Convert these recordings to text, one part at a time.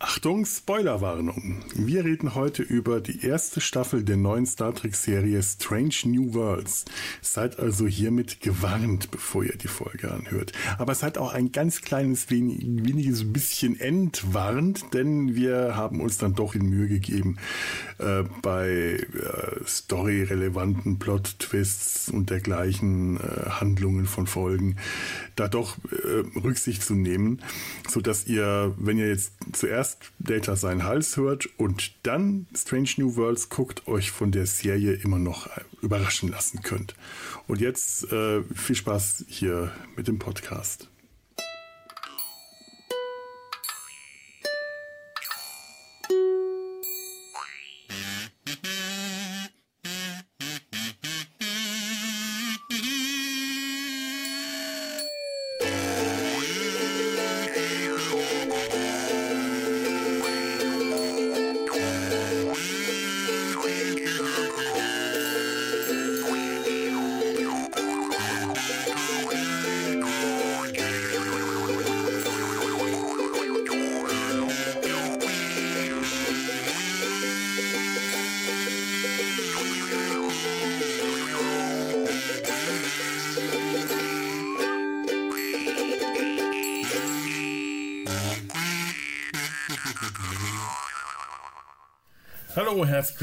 Achtung, Spoilerwarnung. Wir reden heute über die erste Staffel der neuen Star Trek-Serie Strange New Worlds. Seid also hiermit gewarnt, bevor ihr die Folge anhört. Aber seid auch ein ganz kleines wenig, weniges bisschen entwarnt, denn wir haben uns dann doch in Mühe gegeben, äh, bei äh, story-relevanten Plot-Twists und dergleichen äh, Handlungen von Folgen da doch äh, Rücksicht zu nehmen, sodass ihr, wenn ihr jetzt zuerst erst Data seinen Hals hört und dann Strange New Worlds guckt, euch von der Serie immer noch überraschen lassen könnt. Und jetzt äh, viel Spaß hier mit dem Podcast.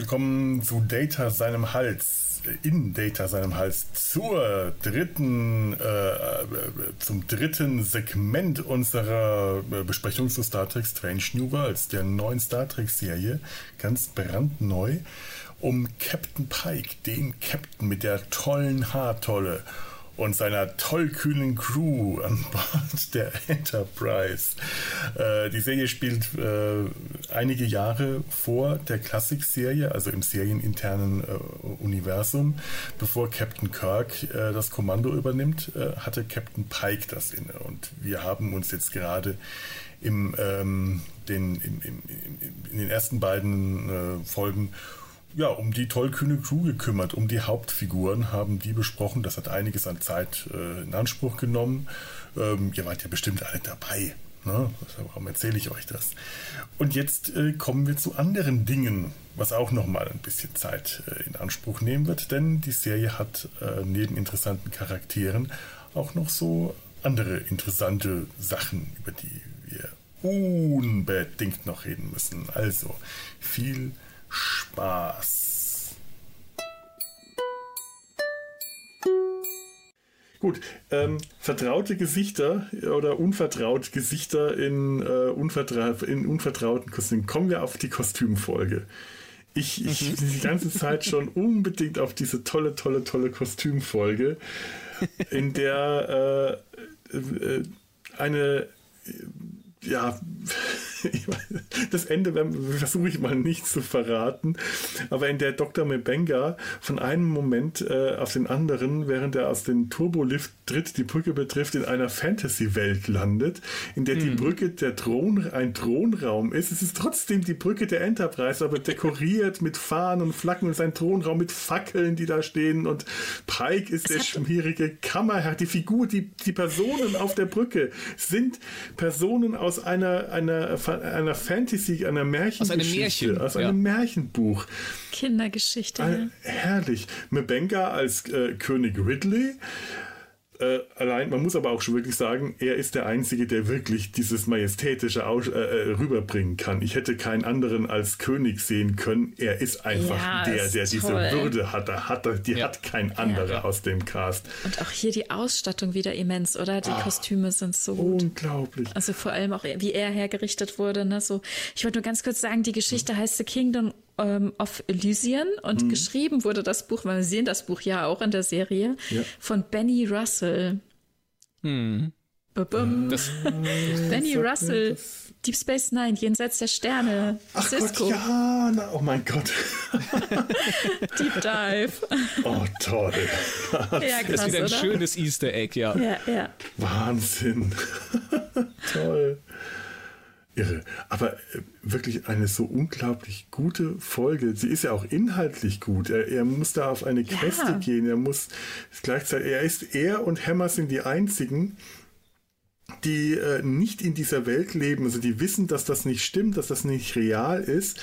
Willkommen zu Data seinem Hals, in Data seinem Hals, zur dritten, äh, zum dritten Segment unserer Besprechung zu Star Trek Strange New Worlds, der neuen Star Trek Serie, ganz brandneu, um Captain Pike, den Captain mit der tollen Haartolle und seiner tollkühnen Crew an Bord der Enterprise. Äh, die Serie spielt äh, einige Jahre vor der Klassik-Serie, also im serieninternen äh, Universum. Bevor Captain Kirk äh, das Kommando übernimmt, äh, hatte Captain Pike das inne. Und wir haben uns jetzt gerade im, ähm, den, im, im, in den ersten beiden äh, Folgen ja, um die tollkühne Crew gekümmert, um die Hauptfiguren, haben die besprochen. Das hat einiges an Zeit äh, in Anspruch genommen. Ähm, ihr wart ja bestimmt alle dabei. Ne? Warum erzähle ich euch das? Und jetzt äh, kommen wir zu anderen Dingen, was auch nochmal ein bisschen Zeit äh, in Anspruch nehmen wird, denn die Serie hat äh, neben interessanten Charakteren auch noch so andere interessante Sachen, über die wir unbedingt noch reden müssen. Also viel Spaß. Gut, ähm, vertraute Gesichter oder unvertraut Gesichter in, äh, unvertra in unvertrauten Kostümen. Kommen wir auf die Kostümfolge. Ich, ich mhm. die ganze Zeit schon unbedingt auf diese tolle, tolle, tolle Kostümfolge, in der äh, äh, eine ja, das Ende versuche ich mal nicht zu verraten, aber in der Dr. Mebenga von einem Moment äh, auf den anderen, während er aus dem Turbolift tritt, die Brücke betrifft, in einer Fantasy-Welt landet, in der die mhm. Brücke der Thron, ein Thronraum ist. Es ist trotzdem die Brücke der Enterprise, aber dekoriert mit Fahnen und Flaggen und sein Thronraum mit Fackeln, die da stehen und Pike ist der schmierige Kammerherr. Die Figur, die, die Personen auf der Brücke sind Personen aus einer, einer einer Fantasy, einer Märchengeschichte. Aus einem Märchen. Aus ja. einem Märchenbuch. Kindergeschichte. Ein, herrlich. Mebenga als äh, König Ridley. Äh, allein, man muss aber auch schon wirklich sagen, er ist der Einzige, der wirklich dieses Majestätische aus, äh, äh rüberbringen kann. Ich hätte keinen anderen als König sehen können. Er ist einfach ja, der, der diese Würde hat. Er hat die ja. hat kein anderer ja. aus dem Cast. Und auch hier die Ausstattung wieder immens, oder? Die Ach, Kostüme sind so gut. Unglaublich. Also vor allem auch, wie er hergerichtet wurde. Ne? So, ich wollte nur ganz kurz sagen, die Geschichte hm. heißt The Kingdom ähm, of Elysian und mhm. geschrieben wurde das Buch, weil wir sehen das Buch ja auch in der Serie, ja. von Benny Russell. Mhm. Das Benny Russell, Deep Space Nine, Jenseits der Sterne, Ach Cisco. Gott, ja, na, oh mein Gott. Deep Dive. Oh, toll. ja, krass, das ist wieder ein oder? schönes Easter Egg, ja. Ja, ja. Wahnsinn. toll. Irre. Aber äh, wirklich eine so unglaublich gute Folge. Sie ist ja auch inhaltlich gut. Er, er muss da auf eine Queste ja. gehen. Er muss gleichzeitig, er ist, er und Hammer sind die einzigen, die äh, nicht in dieser Welt leben, also die wissen, dass das nicht stimmt, dass das nicht real ist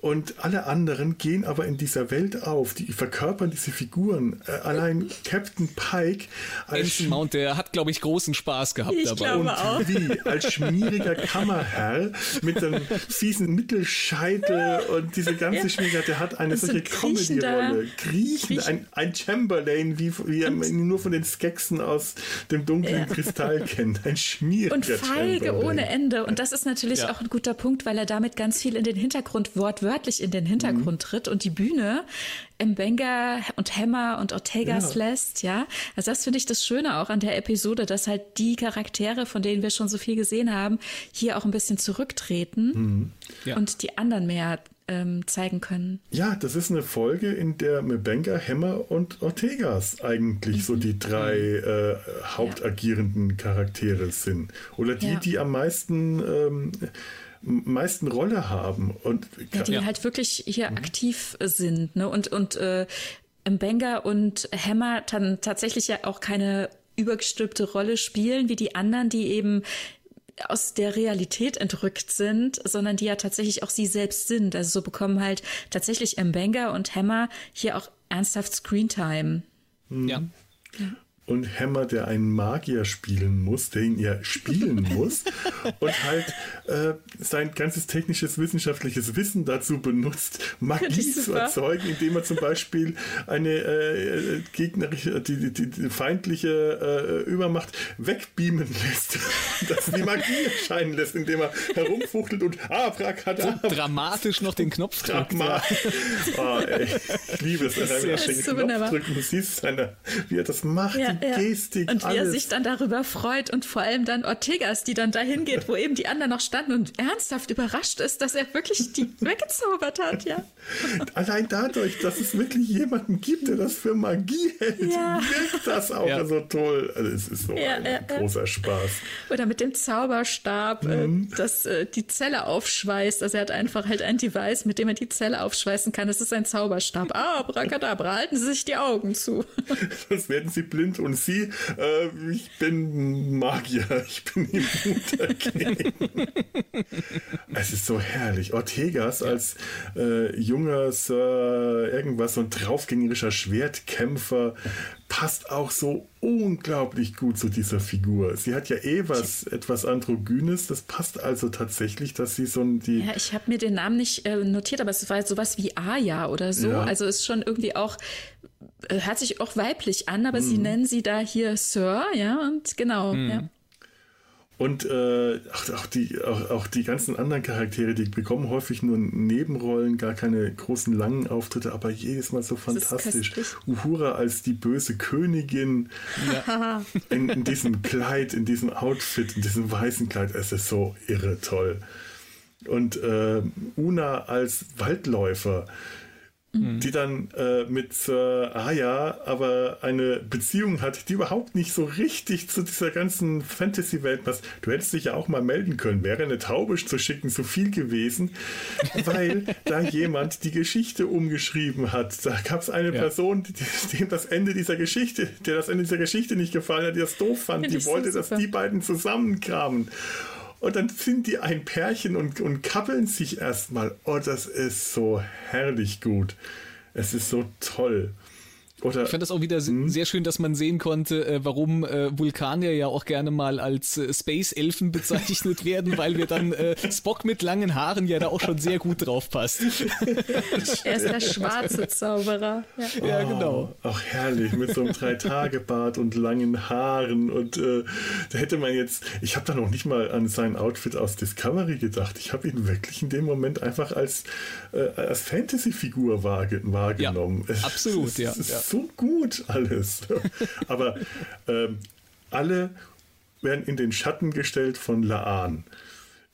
und alle anderen gehen aber in dieser Welt auf. Die verkörpern diese Figuren. Äh, allein Captain Pike als Mount, der hat, glaube ich, großen Spaß gehabt ich dabei. Und auch. wie als schmieriger Kammerherr mit einem fiesen Mittelscheitel und diese ganze ja. Schmieger, der hat eine solche Comedy-Rolle. Griechen, ein, ein Chamberlain, wie, wie man nur von den Skeksen aus dem dunklen ja. Kristall kennt. Ein schmieriger Und feige ohne Ende. Und das ist natürlich ja. auch ein guter Punkt, weil er damit ganz viel in den Hintergrund wortwörtlich wörtlich in den Hintergrund mhm. tritt und die Bühne im Benga und Hammer und Ortegas ja. lässt, ja. Also das finde ich das Schöne auch an der Episode, dass halt die Charaktere, von denen wir schon so viel gesehen haben, hier auch ein bisschen zurücktreten mhm. ja. und die anderen mehr ähm, zeigen können. Ja, das ist eine Folge, in der Mbenga, Hammer und Ortegas eigentlich mhm. so die drei äh, hauptagierenden Charaktere sind. Oder die, die am meisten ähm, meisten Rolle haben. Und ja, die ja. halt wirklich hier mhm. aktiv sind. Ne? Und, und äh, Mbenga und Hammer dann tatsächlich ja auch keine übergestülpte Rolle spielen, wie die anderen, die eben aus der Realität entrückt sind, sondern die ja tatsächlich auch sie selbst sind. Also so bekommen halt tatsächlich Mbenga und Hammer hier auch ernsthaft Screentime. Mhm. Ja. ja und Hammer, der einen Magier spielen muss, der ihn ja spielen muss und halt äh, sein ganzes technisches, wissenschaftliches Wissen dazu benutzt, Magie zu erzeugen, indem er zum Beispiel eine äh, gegnerische, die, die, die feindliche äh, Übermacht wegbeamen lässt, dass die Magie erscheinen lässt, indem er herumfuchtelt und Abracadabra. So dramatisch noch den Knopf drückt. Ja. Oh, ey, ich liebe es, wenn er den Knopf wunderbar. drückt und du siehst seine, wie er das macht. Ja, ja. Gestik. Und wie alles. er sich dann darüber freut und vor allem dann Ortegas, die dann dahin geht, wo eben die anderen noch standen und ernsthaft überrascht ist, dass er wirklich die weggezaubert hat, ja. Allein dadurch, dass es wirklich jemanden gibt, der das für Magie hält, ja. wirkt das auch ja. so toll. Also es ist so ja, ein großer Spaß. Oder mit dem Zauberstab, äh, mhm. äh, das äh, die Zelle aufschweißt. Also er hat einfach halt ein Device, mit dem er die Zelle aufschweißen kann. Es ist ein Zauberstab. Ah, Bracadabra, halten Sie sich die Augen zu. Sonst werden Sie blind und sie, äh, ich bin Magier, ich bin immun dagegen. es ist so herrlich. Ortegas als äh, junger Sir irgendwas, so ein draufgängerischer Schwertkämpfer, passt auch so unglaublich gut zu dieser Figur. Sie hat ja eh was, etwas Androgynes, das passt also tatsächlich, dass sie so ein, die... Ja, ich habe mir den Namen nicht äh, notiert, aber es war jetzt sowas wie Aya oder so. Ja. Also ist schon irgendwie auch hört sich auch weiblich an, aber mhm. sie nennen sie da hier Sir, ja, und genau, mhm. ja. Und äh, auch, auch, die, auch, auch die ganzen anderen Charaktere, die bekommen häufig nur Nebenrollen, gar keine großen langen Auftritte, aber jedes Mal so fantastisch. Uhura als die böse Königin ja. in, in, diesem Kleid, in diesem Outfit, in diesem weißen Kleid, es ist so irre toll. Und äh, Una als Waldläufer Mhm. die dann äh, mit Sir Aya aber eine Beziehung hat, die überhaupt nicht so richtig zu dieser ganzen Fantasy-Welt passt. Du hättest dich ja auch mal melden können, wäre eine Taube zu schicken zu viel gewesen, weil da jemand die Geschichte umgeschrieben hat. Da gab es eine ja. Person, die, dem das Ende dieser Geschichte, der das Ende dieser Geschichte nicht gefallen hat, die das doof fand, die wollte, so dass die beiden zusammenkamen. Und dann sind die ein Pärchen und, und kappeln sich erstmal. Oh, das ist so herrlich gut. Es ist so toll. Oder, ich fand das auch wieder hm? sehr schön, dass man sehen konnte, äh, warum äh, Vulkanier ja auch gerne mal als äh, Space-Elfen bezeichnet werden, weil wir dann äh, Spock mit langen Haaren ja da auch schon sehr gut drauf passt. er ist der schwarze Zauberer. Ja, ja genau. Oh, auch herrlich, mit so einem Drei-Tage-Bart und langen Haaren. Und äh, da hätte man jetzt, ich habe da noch nicht mal an sein Outfit aus Discovery gedacht. Ich habe ihn wirklich in dem Moment einfach als, äh, als Fantasy-Figur wahrgenommen. Ja, absolut, ja. Ja so gut alles. Aber ähm, alle werden in den Schatten gestellt von Laan.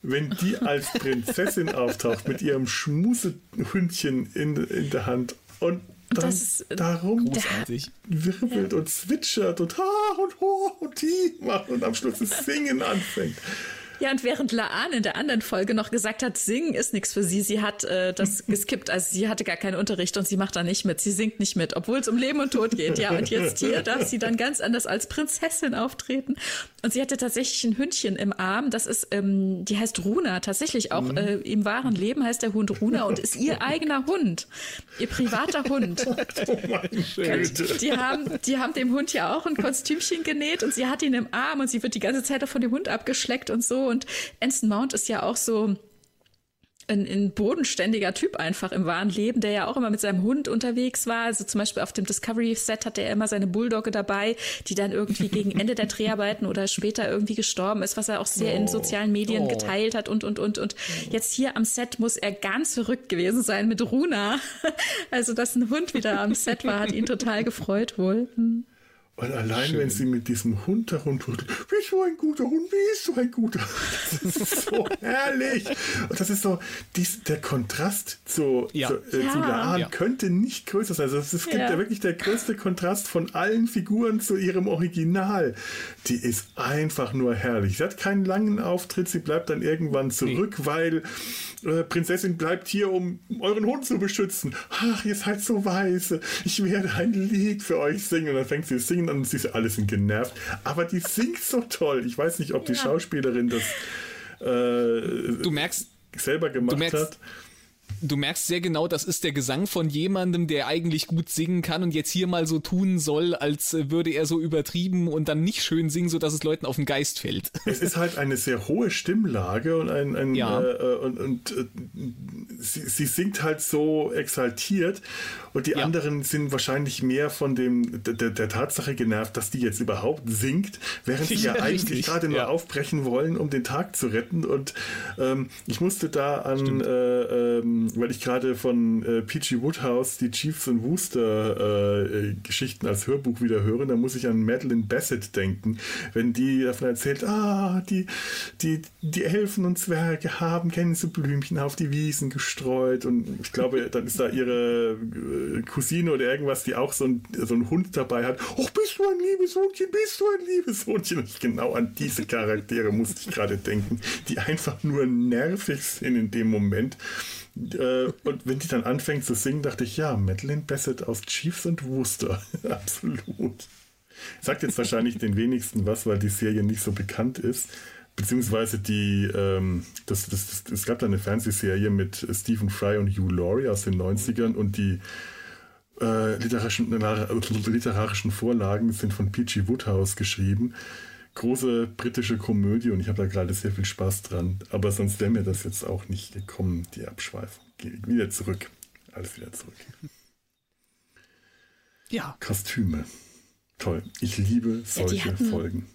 Wenn die als Prinzessin auftaucht mit ihrem Schmusehündchen in, in der Hand und dann ist, darum großartig. wirbelt ja. und zwitschert und ha und ho und die macht und am Schluss das Singen anfängt. Ja, und während Laan in der anderen Folge noch gesagt hat, singen ist nichts für sie, sie hat äh, das geskippt, also sie hatte gar keinen Unterricht und sie macht da nicht mit, sie singt nicht mit, obwohl es um Leben und Tod geht. Ja, und jetzt hier darf sie dann ganz anders als Prinzessin auftreten. Und sie hatte tatsächlich ein Hündchen im Arm, das ist, ähm, die heißt Runa, tatsächlich auch mhm. äh, im wahren Leben heißt der Hund Runa und ist ihr eigener Hund, ihr privater Hund. Oh mein die haben, die haben dem Hund ja auch ein Kostümchen genäht und sie hat ihn im Arm und sie wird die ganze Zeit auch von dem Hund abgeschleckt und so. Und Anson Mount ist ja auch so ein, ein bodenständiger Typ einfach im wahren Leben, der ja auch immer mit seinem Hund unterwegs war. Also zum Beispiel auf dem Discovery-Set hatte er immer seine Bulldogge dabei, die dann irgendwie gegen Ende der Dreharbeiten oder später irgendwie gestorben ist, was er auch sehr oh. in sozialen Medien oh. geteilt hat und, und, und. Und jetzt hier am Set muss er ganz verrückt gewesen sein mit Runa. Also, dass ein Hund wieder am Set war, hat ihn total gefreut wohl. Hm. Und allein, Schön. wenn sie mit diesem Hund herumturtelt, wie so ein guter Hund, wie ist so ein guter Das ist so herrlich. Und das ist so, dies, der Kontrast zu, ja. zu, äh, ja. zu Laan ja. könnte nicht größer sein. Also es gibt ja. wirklich der größte Kontrast von allen Figuren zu ihrem Original. Die ist einfach nur herrlich. Sie hat keinen langen Auftritt, sie bleibt dann irgendwann zurück, nee. weil äh, Prinzessin bleibt hier, um euren Hund zu beschützen. Ach, ihr seid so weise. Ich werde ein Lied für euch singen. Und dann fängt sie singen und sie ist alle sind genervt. Aber die singt so toll. Ich weiß nicht, ob die ja. Schauspielerin das äh, du merkst, selber gemacht merkst, hat du merkst sehr genau, das ist der Gesang von jemandem, der eigentlich gut singen kann und jetzt hier mal so tun soll, als würde er so übertrieben und dann nicht schön singen, sodass es Leuten auf den Geist fällt. Es ist halt eine sehr hohe Stimmlage und ein, ein ja. äh, äh und, und äh, sie, sie, singt halt so exaltiert und die ja. anderen sind wahrscheinlich mehr von dem der, der, Tatsache genervt, dass die jetzt überhaupt singt, während sie ja, ja eigentlich gerade nur aufbrechen wollen, um den Tag zu retten und ähm, ich musste da an äh, ähm, weil ich gerade von äh, P.G. Woodhouse die Chiefs und Wooster äh, Geschichten als Hörbuch wieder höre, dann muss ich an Madeline Bassett denken, wenn die davon erzählt, ah, die, die, die Elfen und Zwerge haben Gänseblümchen auf die Wiesen gestreut und ich glaube, dann ist da ihre äh, Cousine oder irgendwas, die auch so ein, so einen Hund dabei hat. Och, bist du ein liebes Hundchen, bist du ein liebes Hundchen? Und genau an diese Charaktere musste ich gerade denken, die einfach nur nervig sind in dem Moment. Äh, und wenn die dann anfängt zu singen, dachte ich, ja, Madeline Bassett aus Chiefs und Wooster. Absolut. Sagt jetzt wahrscheinlich den wenigsten was, weil die Serie nicht so bekannt ist. Beziehungsweise die, ähm, das, das, das, es gab da eine Fernsehserie mit Stephen Fry und Hugh Laurie aus den 90ern und die äh, literarischen, literarischen Vorlagen sind von P.G. Woodhouse geschrieben große britische Komödie und ich habe da gerade sehr viel Spaß dran. Aber sonst wäre mir das jetzt auch nicht gekommen, die Abschweifung. Geh wieder zurück. Alles wieder zurück. Ja. Kostüme. Toll. Ich liebe solche ja, Folgen.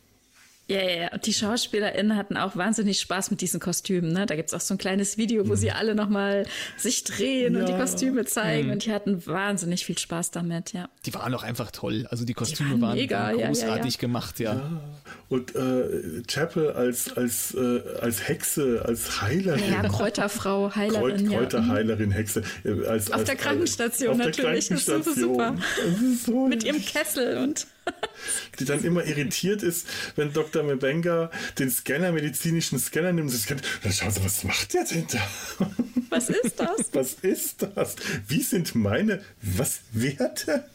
Ja, ja, ja. Und die SchauspielerInnen hatten auch wahnsinnig Spaß mit diesen Kostümen. Ne? Da gibt es auch so ein kleines Video, wo mhm. sie alle nochmal sich drehen ja. und die Kostüme zeigen. Mhm. Und die hatten wahnsinnig viel Spaß damit, ja. Die waren auch einfach toll. Also die Kostüme die waren, waren, mega, waren großartig ja, gemacht, ja. Und äh, Chapel als, als, äh, als Hexe, als Heilerin. Ja, Kräuterfrau, Heilerin. Kreut, Kräuterheilerin, Hexe. Äh, als, auf als, der Krankenstation auf natürlich. Der Krankenstation. Das ist super. Das ist so mit ihrem Kessel und die dann immer irritiert ist, wenn Dr. Mebenga den Scanner, medizinischen Scanner nimmt und scannt. Dann schauen Sie, was macht der denn da? Was ist das? Was ist das? Wie sind meine, was, Werte?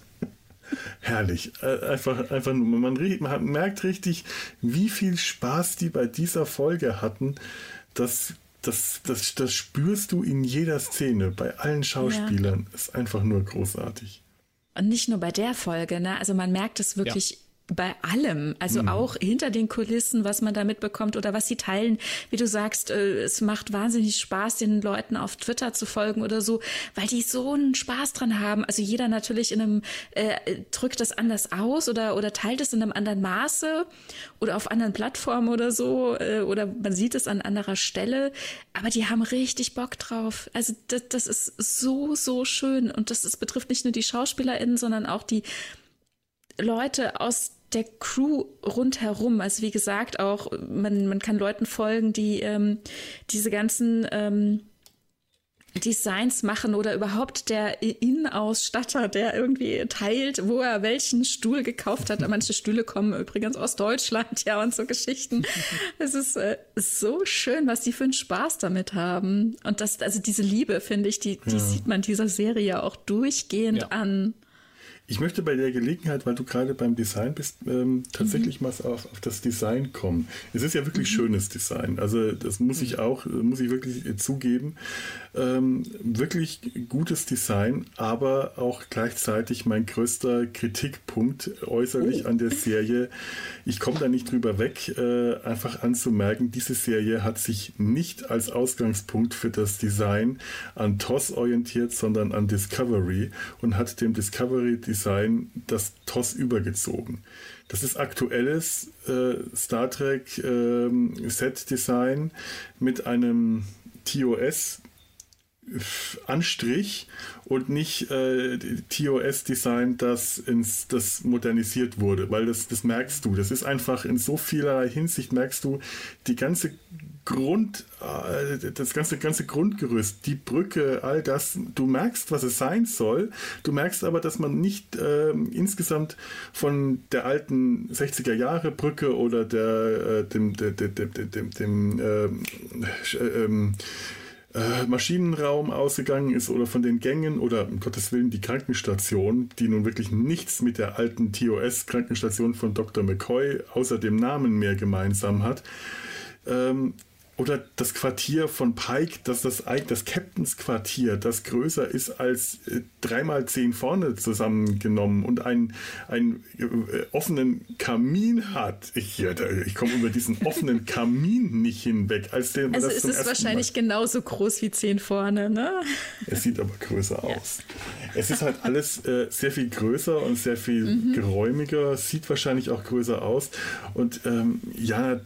Herrlich. Äh, einfach, einfach, man, man merkt richtig, wie viel Spaß die bei dieser Folge hatten. Das, das, das, das spürst du in jeder Szene, bei allen Schauspielern. Ja. Ist einfach nur großartig. Und nicht nur bei der Folge, ne? Also man merkt es wirklich bei allem, also mhm. auch hinter den Kulissen, was man da mitbekommt oder was sie teilen. Wie du sagst, äh, es macht wahnsinnig Spaß, den Leuten auf Twitter zu folgen oder so, weil die so einen Spaß dran haben. Also jeder natürlich in einem äh, drückt das anders aus oder oder teilt es in einem anderen Maße oder auf anderen Plattformen oder so äh, oder man sieht es an anderer Stelle. Aber die haben richtig Bock drauf. Also das, das ist so so schön und das, das betrifft nicht nur die SchauspielerInnen, sondern auch die Leute aus der Crew rundherum. Also wie gesagt, auch man, man kann Leuten folgen, die ähm, diese ganzen ähm, Designs machen oder überhaupt der Innenausstatter, der irgendwie teilt, wo er welchen Stuhl gekauft hat. Manche Stühle kommen übrigens aus Deutschland, ja, und so Geschichten. Es ist äh, so schön, was die für einen Spaß damit haben. Und das, also diese Liebe, finde ich, die, die ja. sieht man dieser Serie auch durchgehend ja. an. Ich möchte bei der Gelegenheit, weil du gerade beim Design bist, ähm, tatsächlich mhm. mal auf, auf, das Design kommen. Es ist ja wirklich mhm. schönes Design. Also das muss ich mhm. auch, muss ich wirklich zugeben. Ähm, wirklich gutes Design, aber auch gleichzeitig mein größter Kritikpunkt äußerlich oh. an der Serie. Ich komme da nicht drüber weg, äh, einfach anzumerken, diese Serie hat sich nicht als Ausgangspunkt für das Design an TOS orientiert, sondern an Discovery und hat dem Discovery Design das TOS übergezogen. Das ist aktuelles äh, Star Trek äh, Set Design mit einem TOS Anstrich und nicht äh, TOS-Design, das ins das modernisiert wurde, weil das, das merkst du. Das ist einfach in so vieler Hinsicht merkst du die ganze Grund, äh, das ganze, ganze Grundgerüst, die Brücke, all das, du merkst, was es sein soll. Du merkst aber, dass man nicht äh, insgesamt von der alten 60er Jahre Brücke oder der, äh, dem, dem, dem, dem, dem ähm, äh, ähm, äh, Maschinenraum ausgegangen ist oder von den Gängen oder um Gottes Willen die Krankenstation, die nun wirklich nichts mit der alten TOS-Krankenstation von Dr. McCoy außer dem Namen mehr gemeinsam hat. Ähm, oder das Quartier von Pike, dass das, das Captains Quartier, das größer ist als äh, dreimal zehn vorne zusammengenommen und einen, einen äh, offenen Kamin hat. Ich, ich komme über diesen offenen Kamin nicht hinweg. Als den, also es ist wahrscheinlich Mal. genauso groß wie zehn vorne, ne? Es sieht aber größer ja. aus. Es ist halt alles äh, sehr viel größer und sehr viel mhm. geräumiger, sieht wahrscheinlich auch größer aus. Und ähm, ja,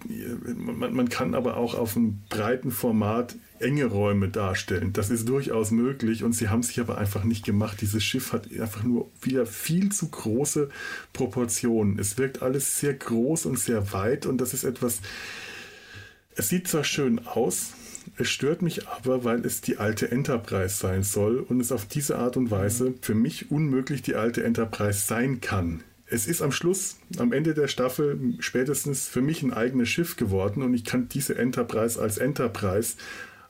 man, man kann aber auch auf einem breiten Format enge Räume darstellen. Das ist durchaus möglich und sie haben sich aber einfach nicht gemacht. Dieses Schiff hat einfach nur wieder viel zu große Proportionen. Es wirkt alles sehr groß und sehr weit und das ist etwas, es sieht zwar schön aus, es stört mich aber, weil es die alte Enterprise sein soll und es auf diese Art und Weise für mich unmöglich die alte Enterprise sein kann es ist am Schluss, am Ende der Staffel, spätestens für mich ein eigenes Schiff geworden und ich kann diese Enterprise als Enterprise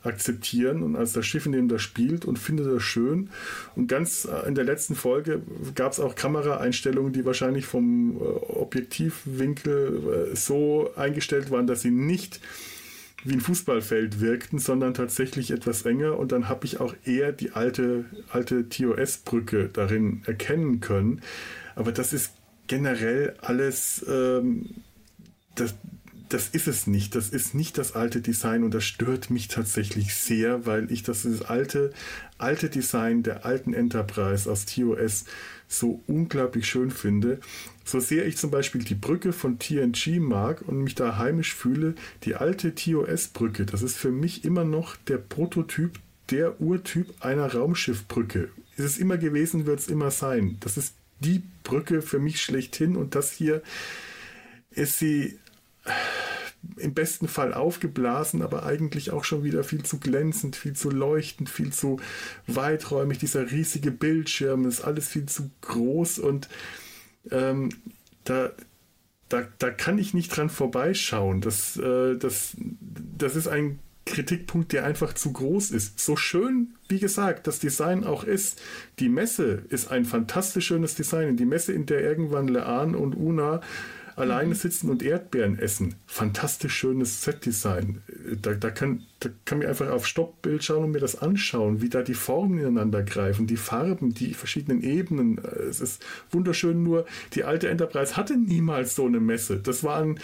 akzeptieren und als das Schiff, in dem das spielt und finde das schön. Und ganz äh, in der letzten Folge gab es auch Kameraeinstellungen, die wahrscheinlich vom äh, Objektivwinkel äh, so eingestellt waren, dass sie nicht wie ein Fußballfeld wirkten, sondern tatsächlich etwas enger. Und dann habe ich auch eher die alte, alte TOS-Brücke darin erkennen können. Aber das ist generell alles, ähm, das, das ist es nicht. Das ist nicht das alte Design und das stört mich tatsächlich sehr, weil ich das, das alte, alte Design der alten Enterprise aus TOS so unglaublich schön finde. So sehr ich zum Beispiel die Brücke von TNG mag und mich da heimisch fühle, die alte TOS-Brücke, das ist für mich immer noch der Prototyp, der Urtyp einer Raumschiffbrücke. Ist es immer gewesen, wird es immer sein. Das ist die Brücke für mich schlechthin und das hier ist sie im besten Fall aufgeblasen, aber eigentlich auch schon wieder viel zu glänzend, viel zu leuchtend, viel zu weiträumig. Dieser riesige Bildschirm ist alles viel zu groß und ähm, da, da, da kann ich nicht dran vorbeischauen. Das, äh, das, das ist ein Kritikpunkt, der einfach zu groß ist. So schön, wie gesagt, das Design auch ist. Die Messe ist ein fantastisch schönes Design. Die Messe, in der irgendwann Leanne und Una alleine mhm. sitzen und Erdbeeren essen. Fantastisch schönes Set-Design. Da, da, kann, da kann mir einfach auf Stoppbild schauen und mir das anschauen, wie da die Formen ineinander greifen, die Farben, die verschiedenen Ebenen. Es ist wunderschön, nur die alte Enterprise hatte niemals so eine Messe. Das war ein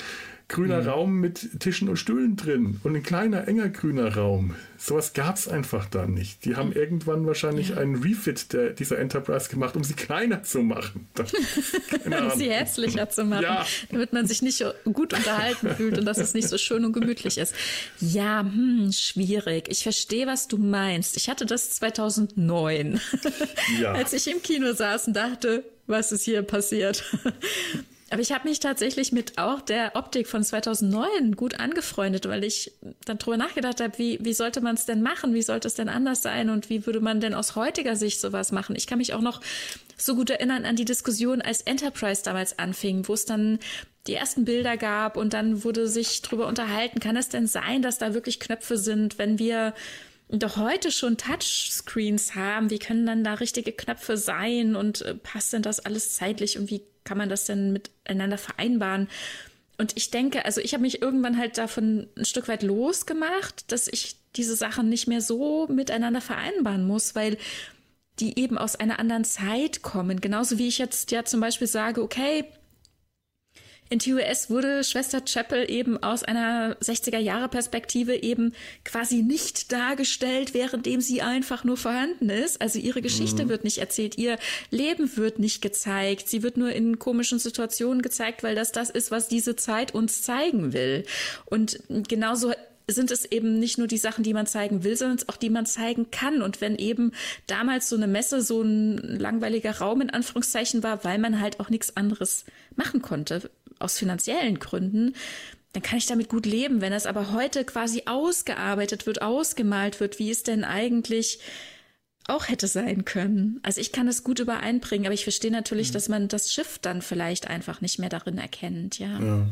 grüner mhm. Raum mit Tischen und Stühlen drin und ein kleiner, enger grüner Raum. Sowas gab es einfach da nicht. Die haben mhm. irgendwann wahrscheinlich ja. einen Refit der, dieser Enterprise gemacht, um sie kleiner zu machen. um sie hässlicher zu machen, ja. damit man sich nicht gut unterhalten fühlt und dass es nicht so schön und gemütlich ist. Ja, hm, schwierig. Ich verstehe, was du meinst. Ich hatte das 2009, ja. als ich im Kino saß und dachte, was ist hier passiert? Aber ich habe mich tatsächlich mit auch der Optik von 2009 gut angefreundet, weil ich dann drüber nachgedacht habe, wie, wie sollte man es denn machen? Wie sollte es denn anders sein? Und wie würde man denn aus heutiger Sicht sowas machen? Ich kann mich auch noch so gut erinnern an die Diskussion, als Enterprise damals anfing, wo es dann die ersten Bilder gab und dann wurde sich drüber unterhalten, kann es denn sein, dass da wirklich Knöpfe sind, wenn wir doch heute schon Touchscreens haben, wie können dann da richtige Knöpfe sein und äh, passt denn das alles zeitlich und wie kann man das denn miteinander vereinbaren? Und ich denke, also ich habe mich irgendwann halt davon ein Stück weit losgemacht, dass ich diese Sachen nicht mehr so miteinander vereinbaren muss, weil die eben aus einer anderen Zeit kommen. Genauso wie ich jetzt ja zum Beispiel sage, okay, in TOS wurde Schwester Chapel eben aus einer 60er-Jahre-Perspektive eben quasi nicht dargestellt, währenddem sie einfach nur vorhanden ist. Also ihre Geschichte mhm. wird nicht erzählt, ihr Leben wird nicht gezeigt. Sie wird nur in komischen Situationen gezeigt, weil das das ist, was diese Zeit uns zeigen will. Und genauso sind es eben nicht nur die Sachen, die man zeigen will, sondern auch die man zeigen kann. Und wenn eben damals so eine Messe so ein langweiliger Raum in Anführungszeichen war, weil man halt auch nichts anderes machen konnte, aus finanziellen Gründen, dann kann ich damit gut leben. Wenn das aber heute quasi ausgearbeitet wird, ausgemalt wird, wie es denn eigentlich auch hätte sein können. Also ich kann es gut übereinbringen, aber ich verstehe natürlich, mhm. dass man das Schiff dann vielleicht einfach nicht mehr darin erkennt, ja. ja.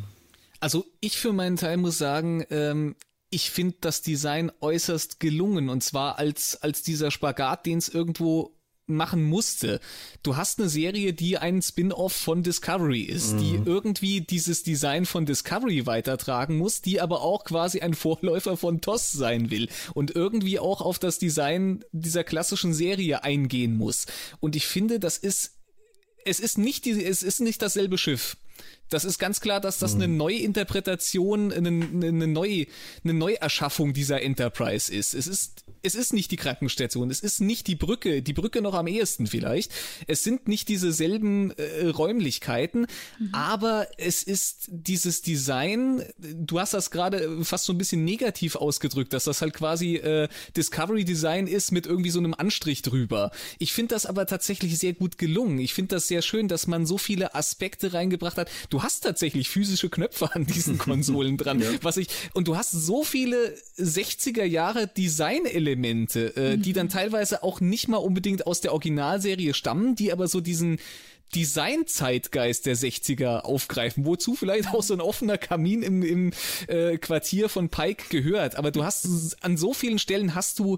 Also ich für meinen Teil muss sagen, ähm, ich finde das Design äußerst gelungen und zwar als, als dieser Spagat, den es irgendwo machen musste. Du hast eine Serie, die ein Spin-off von Discovery ist, mhm. die irgendwie dieses Design von Discovery weitertragen muss, die aber auch quasi ein Vorläufer von TOS sein will und irgendwie auch auf das Design dieser klassischen Serie eingehen muss. Und ich finde, das ist es ist nicht die, es ist nicht dasselbe Schiff. Das ist ganz klar, dass das eine mhm. Neuinterpretation, eine, eine, neue, eine Neuerschaffung dieser Enterprise ist. Es ist es ist nicht die Krankenstation, es ist nicht die Brücke, die Brücke noch am ehesten vielleicht. Es sind nicht dieselben äh, Räumlichkeiten, mhm. aber es ist dieses Design, du hast das gerade fast so ein bisschen negativ ausgedrückt, dass das halt quasi äh, Discovery Design ist mit irgendwie so einem Anstrich drüber. Ich finde das aber tatsächlich sehr gut gelungen. Ich finde das sehr schön, dass man so viele Aspekte reingebracht hat. Du hast tatsächlich physische Knöpfe an diesen Konsolen dran, ja. was ich und du hast so viele 60er Jahre Design-Elemente Elemente, äh, mhm. die dann teilweise auch nicht mal unbedingt aus der Originalserie stammen, die aber so diesen Design-Zeitgeist der 60er aufgreifen, wozu vielleicht auch so ein offener Kamin im, im äh, Quartier von Pike gehört. Aber du hast an so vielen Stellen hast du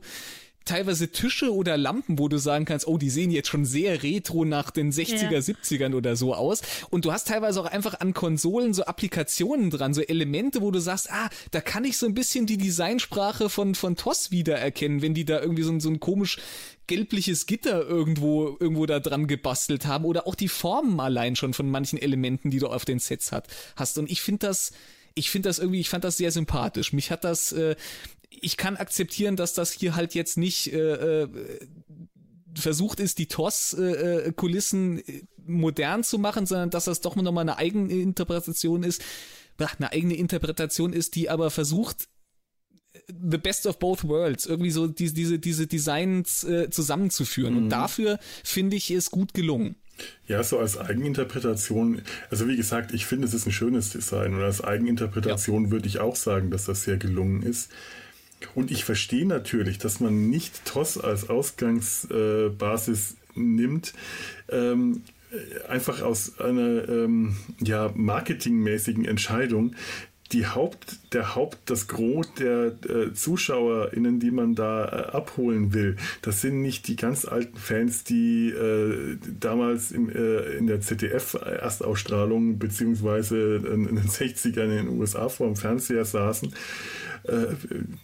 teilweise Tische oder Lampen, wo du sagen kannst, oh, die sehen jetzt schon sehr retro nach den 60er, ja. 70ern oder so aus. Und du hast teilweise auch einfach an Konsolen so Applikationen dran, so Elemente, wo du sagst, ah, da kann ich so ein bisschen die Designsprache von, von TOS wiedererkennen, wenn die da irgendwie so, so ein komisch gelbliches Gitter irgendwo, irgendwo da dran gebastelt haben oder auch die Formen allein schon von manchen Elementen, die du auf den Sets hat, hast. Und ich finde das, ich finde das irgendwie, ich fand das sehr sympathisch. Mich hat das, äh, ich kann akzeptieren, dass das hier halt jetzt nicht äh, äh versucht ist, die TOS-Kulissen äh, äh modern zu machen, sondern dass das doch nochmal eine eigene Interpretation ist, eine eigene Interpretation ist, die aber versucht, the best of both worlds, irgendwie so diese, diese, diese Designs äh, zusammenzuführen. Mhm. Und dafür finde ich es gut gelungen. Ja, so als Eigeninterpretation, also wie gesagt, ich finde, es ist ein schönes Design und als Eigeninterpretation ja. würde ich auch sagen, dass das sehr gelungen ist. Und ich verstehe natürlich, dass man nicht TOS als Ausgangsbasis nimmt. Ähm, einfach aus einer ähm, ja, marketingmäßigen Entscheidung die Haupt, der Haupt, das Gros der äh, ZuschauerInnen, die man da äh, abholen will, das sind nicht die ganz alten Fans, die äh, damals im, äh, in der ZDF-Erstausstrahlung beziehungsweise in, in den 60ern in den USA vor dem Fernseher saßen äh,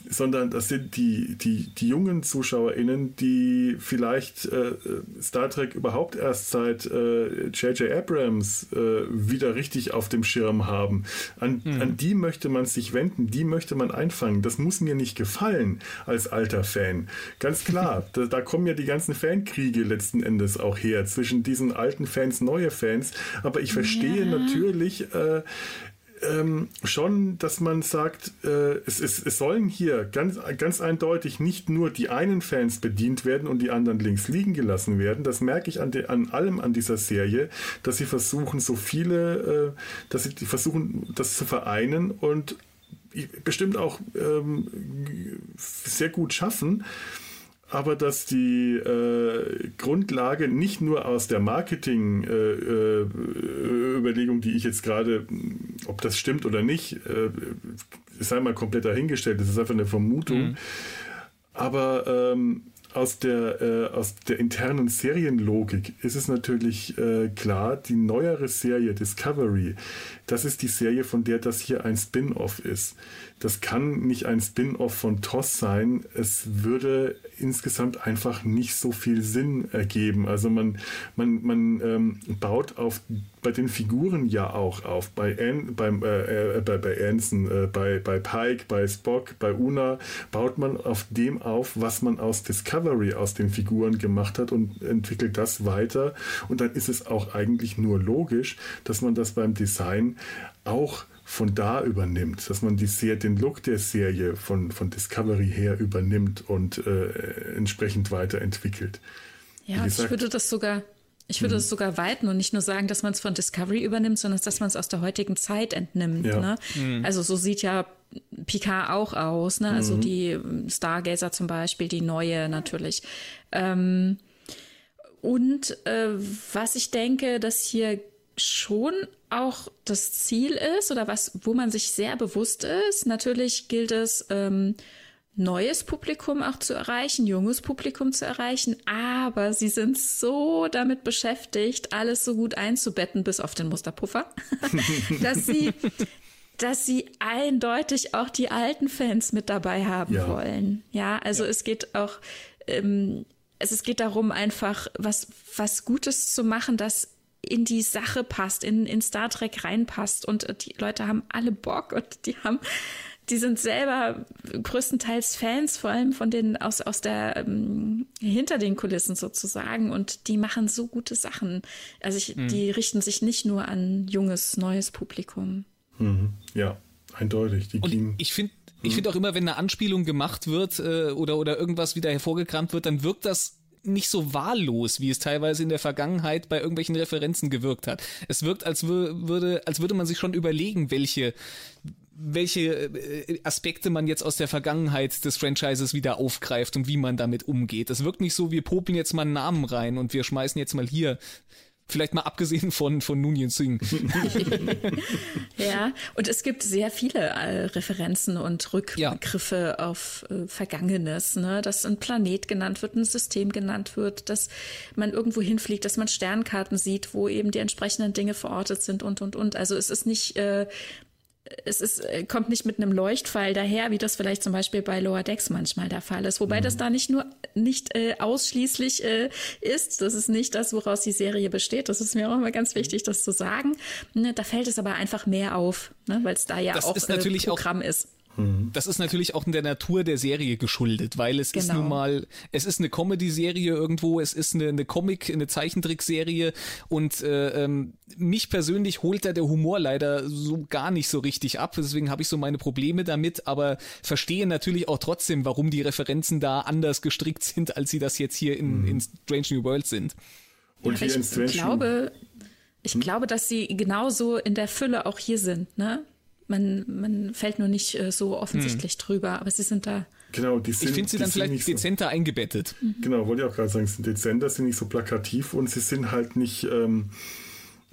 sondern das sind die, die, die jungen ZuschauerInnen, die vielleicht äh, Star Trek überhaupt erst seit J.J. Äh, Abrams äh, wieder richtig auf dem Schirm haben. An, mhm. an die möchte man sich wenden, die möchte man einfangen. Das muss mir nicht gefallen als alter Fan. Ganz klar, da, da kommen ja die ganzen Fankriege letzten Endes auch her, zwischen diesen alten Fans, neue Fans. Aber ich verstehe ja. natürlich, äh, ähm, schon, dass man sagt, äh, es, es, es sollen hier ganz, ganz eindeutig nicht nur die einen Fans bedient werden und die anderen links liegen gelassen werden. Das merke ich an, de, an allem an dieser Serie, dass sie versuchen, so viele, äh, dass sie versuchen, das zu vereinen und bestimmt auch ähm, sehr gut schaffen aber dass die äh, Grundlage nicht nur aus der Marketing-Überlegung, äh, äh, die ich jetzt gerade, ob das stimmt oder nicht, äh, sei mal komplett dahingestellt, das ist einfach eine Vermutung, mhm. aber ähm, aus der, äh, aus der internen Serienlogik ist es natürlich äh, klar, die neuere Serie Discovery, das ist die Serie, von der das hier ein Spin-off ist. Das kann nicht ein Spin-off von TOS sein. Es würde insgesamt einfach nicht so viel Sinn ergeben. Also man, man, man ähm, baut auf bei den Figuren ja auch auf. Bei, An, beim, äh, äh, bei, bei Anson, äh, bei, bei Pike, bei Spock, bei Una baut man auf dem auf, was man aus Discovery aus den Figuren gemacht hat und entwickelt das weiter. Und dann ist es auch eigentlich nur logisch, dass man das beim Design auch von da übernimmt, dass man die Serie, den Look der Serie von, von Discovery her übernimmt und äh, entsprechend weiterentwickelt. Ja, gesagt, ich würde das sogar, ich würde es mhm. sogar weiten und nicht nur sagen, dass man es von Discovery übernimmt, sondern dass man es aus der heutigen Zeit entnimmt. Ja. Ne? Mhm. Also so sieht ja Picard auch aus, ne? Also mhm. die Stargazer zum Beispiel, die neue natürlich. Ähm, und äh, was ich denke, dass hier schon auch das Ziel ist oder was, wo man sich sehr bewusst ist. Natürlich gilt es, ähm, neues Publikum auch zu erreichen, junges Publikum zu erreichen, aber sie sind so damit beschäftigt, alles so gut einzubetten, bis auf den Musterpuffer, dass sie, dass sie eindeutig auch die alten Fans mit dabei haben ja. wollen. Ja, also ja. es geht auch, ähm, es, es geht darum, einfach was, was Gutes zu machen, das in die Sache passt, in, in Star Trek reinpasst. Und äh, die Leute haben alle Bock und die haben, die sind selber größtenteils Fans, vor allem von den aus, aus der ähm, hinter den Kulissen sozusagen. Und die machen so gute Sachen. Also ich, mhm. die richten sich nicht nur an junges, neues Publikum. Mhm. Ja, eindeutig. Die und ich finde ich mhm. finde auch immer, wenn eine Anspielung gemacht wird äh, oder, oder irgendwas wieder hervorgekramt wird, dann wirkt das nicht so wahllos, wie es teilweise in der Vergangenheit bei irgendwelchen Referenzen gewirkt hat. Es wirkt, als würde, als würde man sich schon überlegen, welche, welche äh, Aspekte man jetzt aus der Vergangenheit des Franchises wieder aufgreift und wie man damit umgeht. Es wirkt nicht so, wir popeln jetzt mal einen Namen rein und wir schmeißen jetzt mal hier Vielleicht mal abgesehen von, von Nunien Singh. ja, und es gibt sehr viele äh, Referenzen und Rückgriffe ja. auf äh, Vergangenes, ne? dass ein Planet genannt wird, ein System genannt wird, dass man irgendwo hinfliegt, dass man Sternkarten sieht, wo eben die entsprechenden Dinge verortet sind und, und, und. Also es ist nicht äh, es ist, äh, kommt nicht mit einem Leuchtpfeil daher, wie das vielleicht zum Beispiel bei Lower Decks manchmal der Fall ist. Wobei mhm. das da nicht nur nicht äh, ausschließlich äh, ist. Das ist nicht das, woraus die Serie besteht. Das ist mir auch immer ganz wichtig, das zu sagen. Ne, da fällt es aber einfach mehr auf, ne, weil es da ja das auch ist natürlich Programm auch, ist. Mhm. Das ist natürlich auch in der Natur der Serie geschuldet, weil es genau. ist nun mal, es ist eine Comedy-Serie irgendwo, es ist eine, eine Comic, eine Zeichentrickserie und äh, ähm, mich persönlich holt da der Humor leider so gar nicht so richtig ab, deswegen habe ich so meine Probleme damit, aber verstehe natürlich auch trotzdem, warum die Referenzen da anders gestrickt sind, als sie das jetzt hier in, mhm. in Strange New World sind. Und ja, hier ich in glaube, ich hm? glaube, dass sie genauso in der Fülle auch hier sind, ne? Man, man fällt nur nicht äh, so offensichtlich hm. drüber, aber sie sind da. Genau, die sind, ich finde sie dann vielleicht dezenter so, eingebettet. Mhm. Genau, wollte ich auch gerade sagen, sie sind dezenter, sind nicht so plakativ und sie sind halt nicht ähm,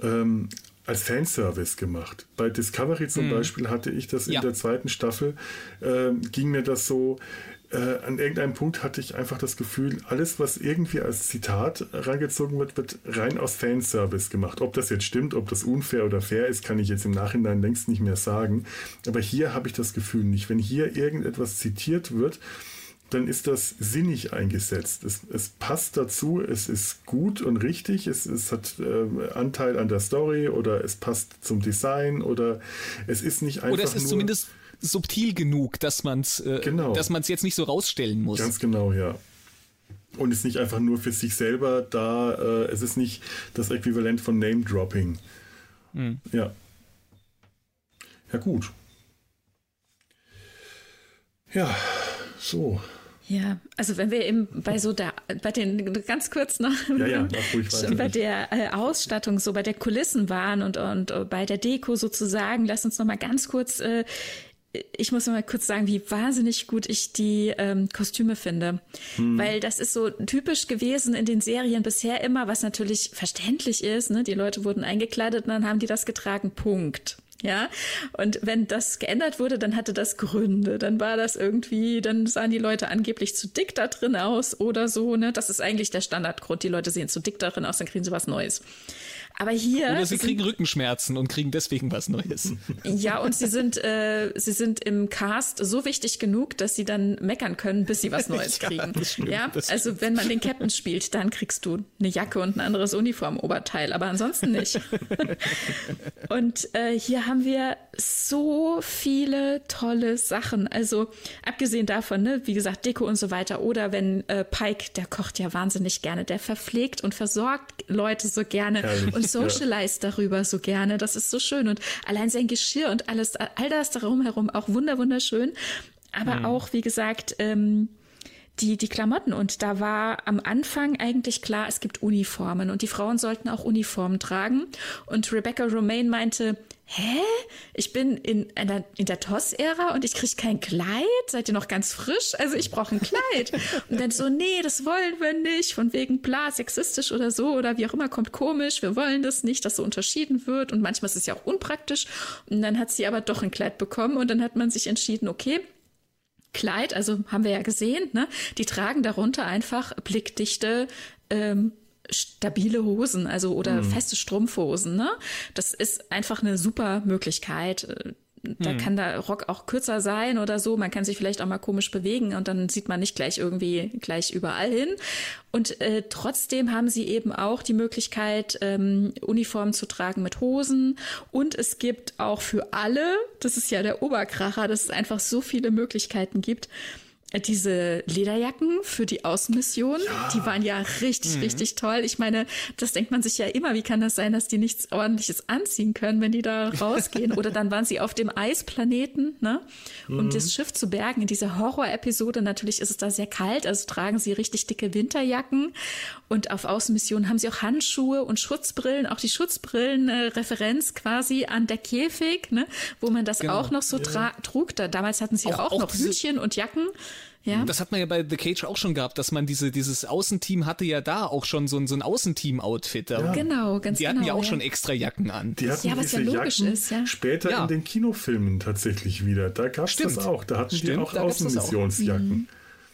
ähm, als Fanservice gemacht. Bei Discovery zum mhm. Beispiel hatte ich das in ja. der zweiten Staffel, äh, ging mir das so, äh, an irgendeinem Punkt hatte ich einfach das Gefühl, alles, was irgendwie als Zitat rangezogen wird, wird rein aus Fanservice gemacht. Ob das jetzt stimmt, ob das unfair oder fair ist, kann ich jetzt im Nachhinein längst nicht mehr sagen. Aber hier habe ich das Gefühl nicht. Wenn hier irgendetwas zitiert wird, dann ist das sinnig eingesetzt. Es, es passt dazu, es ist gut und richtig, es, es hat äh, Anteil an der Story oder es passt zum Design oder es ist nicht einfach. Oder es ist nur zumindest subtil genug, dass man es äh, genau. dass man es jetzt nicht so rausstellen muss. Ganz genau, ja. Und ist nicht einfach nur für sich selber da, äh, es ist nicht das Äquivalent von Name-Dropping. Mhm. Ja. Ja, gut. Ja, so. Ja, also wenn wir eben bei so der, bei den ganz kurz noch ja, ja, bei der äh, Ausstattung, so bei der Kulissen waren und, und, und bei der Deko sozusagen, lass uns noch mal ganz kurz äh, ich muss mal kurz sagen, wie wahnsinnig gut ich die ähm, Kostüme finde. Hm. Weil das ist so typisch gewesen in den Serien bisher immer, was natürlich verständlich ist. Ne? Die Leute wurden eingekleidet und dann haben die das getragen. Punkt. Ja, und wenn das geändert wurde, dann hatte das Gründe. Dann war das irgendwie, dann sahen die Leute angeblich zu dick da drin aus oder so. Ne, das ist eigentlich der Standardgrund. Die Leute sehen zu dick da drin aus, dann kriegen sie was Neues. Aber hier. Oder sie kriegen Rückenschmerzen und kriegen deswegen was Neues. Ja, und sie sind, äh, sie sind im Cast so wichtig genug, dass sie dann meckern können, bis sie was Neues kriegen. ja, stimmt, ja? also wenn man den Captain spielt, dann kriegst du eine Jacke und ein anderes Uniformoberteil, aber ansonsten nicht. und äh, hier haben wir so viele tolle Sachen. Also abgesehen davon, ne, wie gesagt, Deko und so weiter. Oder wenn äh, Pike, der kocht ja wahnsinnig gerne, der verpflegt und versorgt Leute so gerne. Herrlich und socialize ja. darüber so gerne. Das ist so schön. Und allein sein Geschirr und alles, all das darum herum auch wunder, wunderschön. Aber mhm. auch, wie gesagt, ähm, die, die Klamotten. Und da war am Anfang eigentlich klar, es gibt Uniformen und die Frauen sollten auch Uniformen tragen. Und Rebecca Romaine meinte, hä? Ich bin in, einer, in der TOS-Ära und ich kriege kein Kleid? Seid ihr noch ganz frisch? Also ich brauche ein Kleid. und dann so, nee, das wollen wir nicht. Von wegen bla, sexistisch oder so oder wie auch immer, kommt komisch. Wir wollen das nicht, dass so unterschieden wird. Und manchmal ist es ja auch unpraktisch. Und dann hat sie aber doch ein Kleid bekommen und dann hat man sich entschieden, okay, Kleid, also haben wir ja gesehen, ne? Die tragen darunter einfach blickdichte ähm, stabile Hosen, also oder mhm. feste Strumpfhosen. Ne? Das ist einfach eine super Möglichkeit. Da mhm. kann der Rock auch kürzer sein oder so. Man kann sich vielleicht auch mal komisch bewegen und dann sieht man nicht gleich irgendwie gleich überall hin. Und äh, trotzdem haben sie eben auch die Möglichkeit, ähm, Uniformen zu tragen mit Hosen. Und es gibt auch für alle, das ist ja der Oberkracher, dass es einfach so viele Möglichkeiten gibt, diese Lederjacken für die Außenmission, ja. die waren ja richtig, mhm. richtig toll. Ich meine, das denkt man sich ja immer, wie kann das sein, dass die nichts ordentliches anziehen können, wenn die da rausgehen? Oder dann waren sie auf dem Eisplaneten, ne? Um mhm. das Schiff zu bergen. In dieser Horror-Episode, natürlich ist es da sehr kalt, also tragen sie richtig dicke Winterjacken. Und auf Außenmission haben sie auch Handschuhe und Schutzbrillen, auch die Schutzbrillen, äh, quasi an der Käfig, ne? Wo man das genau. auch noch so ja. trug. Da, damals hatten sie auch, auch, auch noch Hütchen und Jacken. Ja. Das hat man ja bei The Cage auch schon gehabt, dass man diese, dieses Außenteam hatte ja da auch schon so ein, so ein Außenteam-Outfit. Ja. Genau, ganz Die hatten genau, ja auch ja. schon extra Jacken an. Die hatten ja, was diese ja logisch Jacken ist, ja. Später in den Kinofilmen tatsächlich wieder. Da gab es das auch. Da hatten Stimmt, die auch Außenmissionsjacken. Mhm.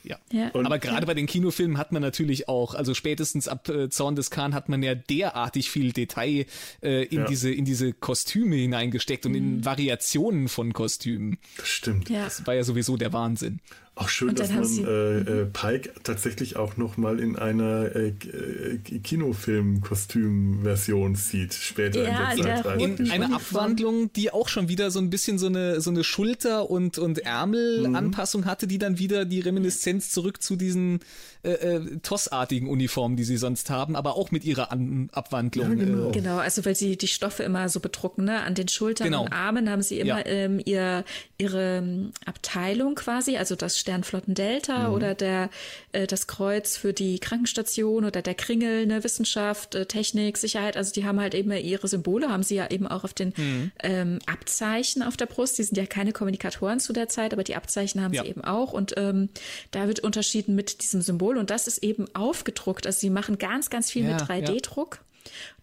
Ja. ja. Aber gerade bei den Kinofilmen hat man natürlich auch, also spätestens ab äh, Zorn des Khan hat man ja derartig viel Detail äh, in, ja. diese, in diese Kostüme hineingesteckt und mhm. in Variationen von Kostümen. Das stimmt. Ja. Das war ja sowieso der Wahnsinn. Auch schön, dass man äh, äh, Pike tatsächlich auch noch mal in einer äh, äh Kinofilm-Kostüm-Version sieht, später ja, in der Zeit. In einer Abwandlung, die auch schon wieder so ein bisschen so eine, so eine Schulter- und, und Ärmelanpassung mhm. hatte, die dann wieder die Reminiszenz zurück zu diesen äh, äh, tossartigen Uniformen, die sie sonst haben, aber auch mit ihrer An Abwandlung. Ja, genau. Äh, genau, also weil sie die Stoffe immer so bedrucken, ne? An den Schultern genau. und Armen haben sie immer ja. ähm, ihr, ihre ähm, Abteilung quasi, also das Sternflotten Delta mhm. oder der, äh, das Kreuz für die Krankenstation oder der Kringel, ne, Wissenschaft, äh, Technik, Sicherheit. Also die haben halt eben ihre Symbole, haben sie ja eben auch auf den mhm. ähm, Abzeichen auf der Brust. Die sind ja keine Kommunikatoren zu der Zeit, aber die Abzeichen haben ja. sie eben auch. Und ähm, da wird unterschieden mit diesem Symbol und das ist eben aufgedruckt. Also sie machen ganz, ganz viel ja, mit 3D-Druck.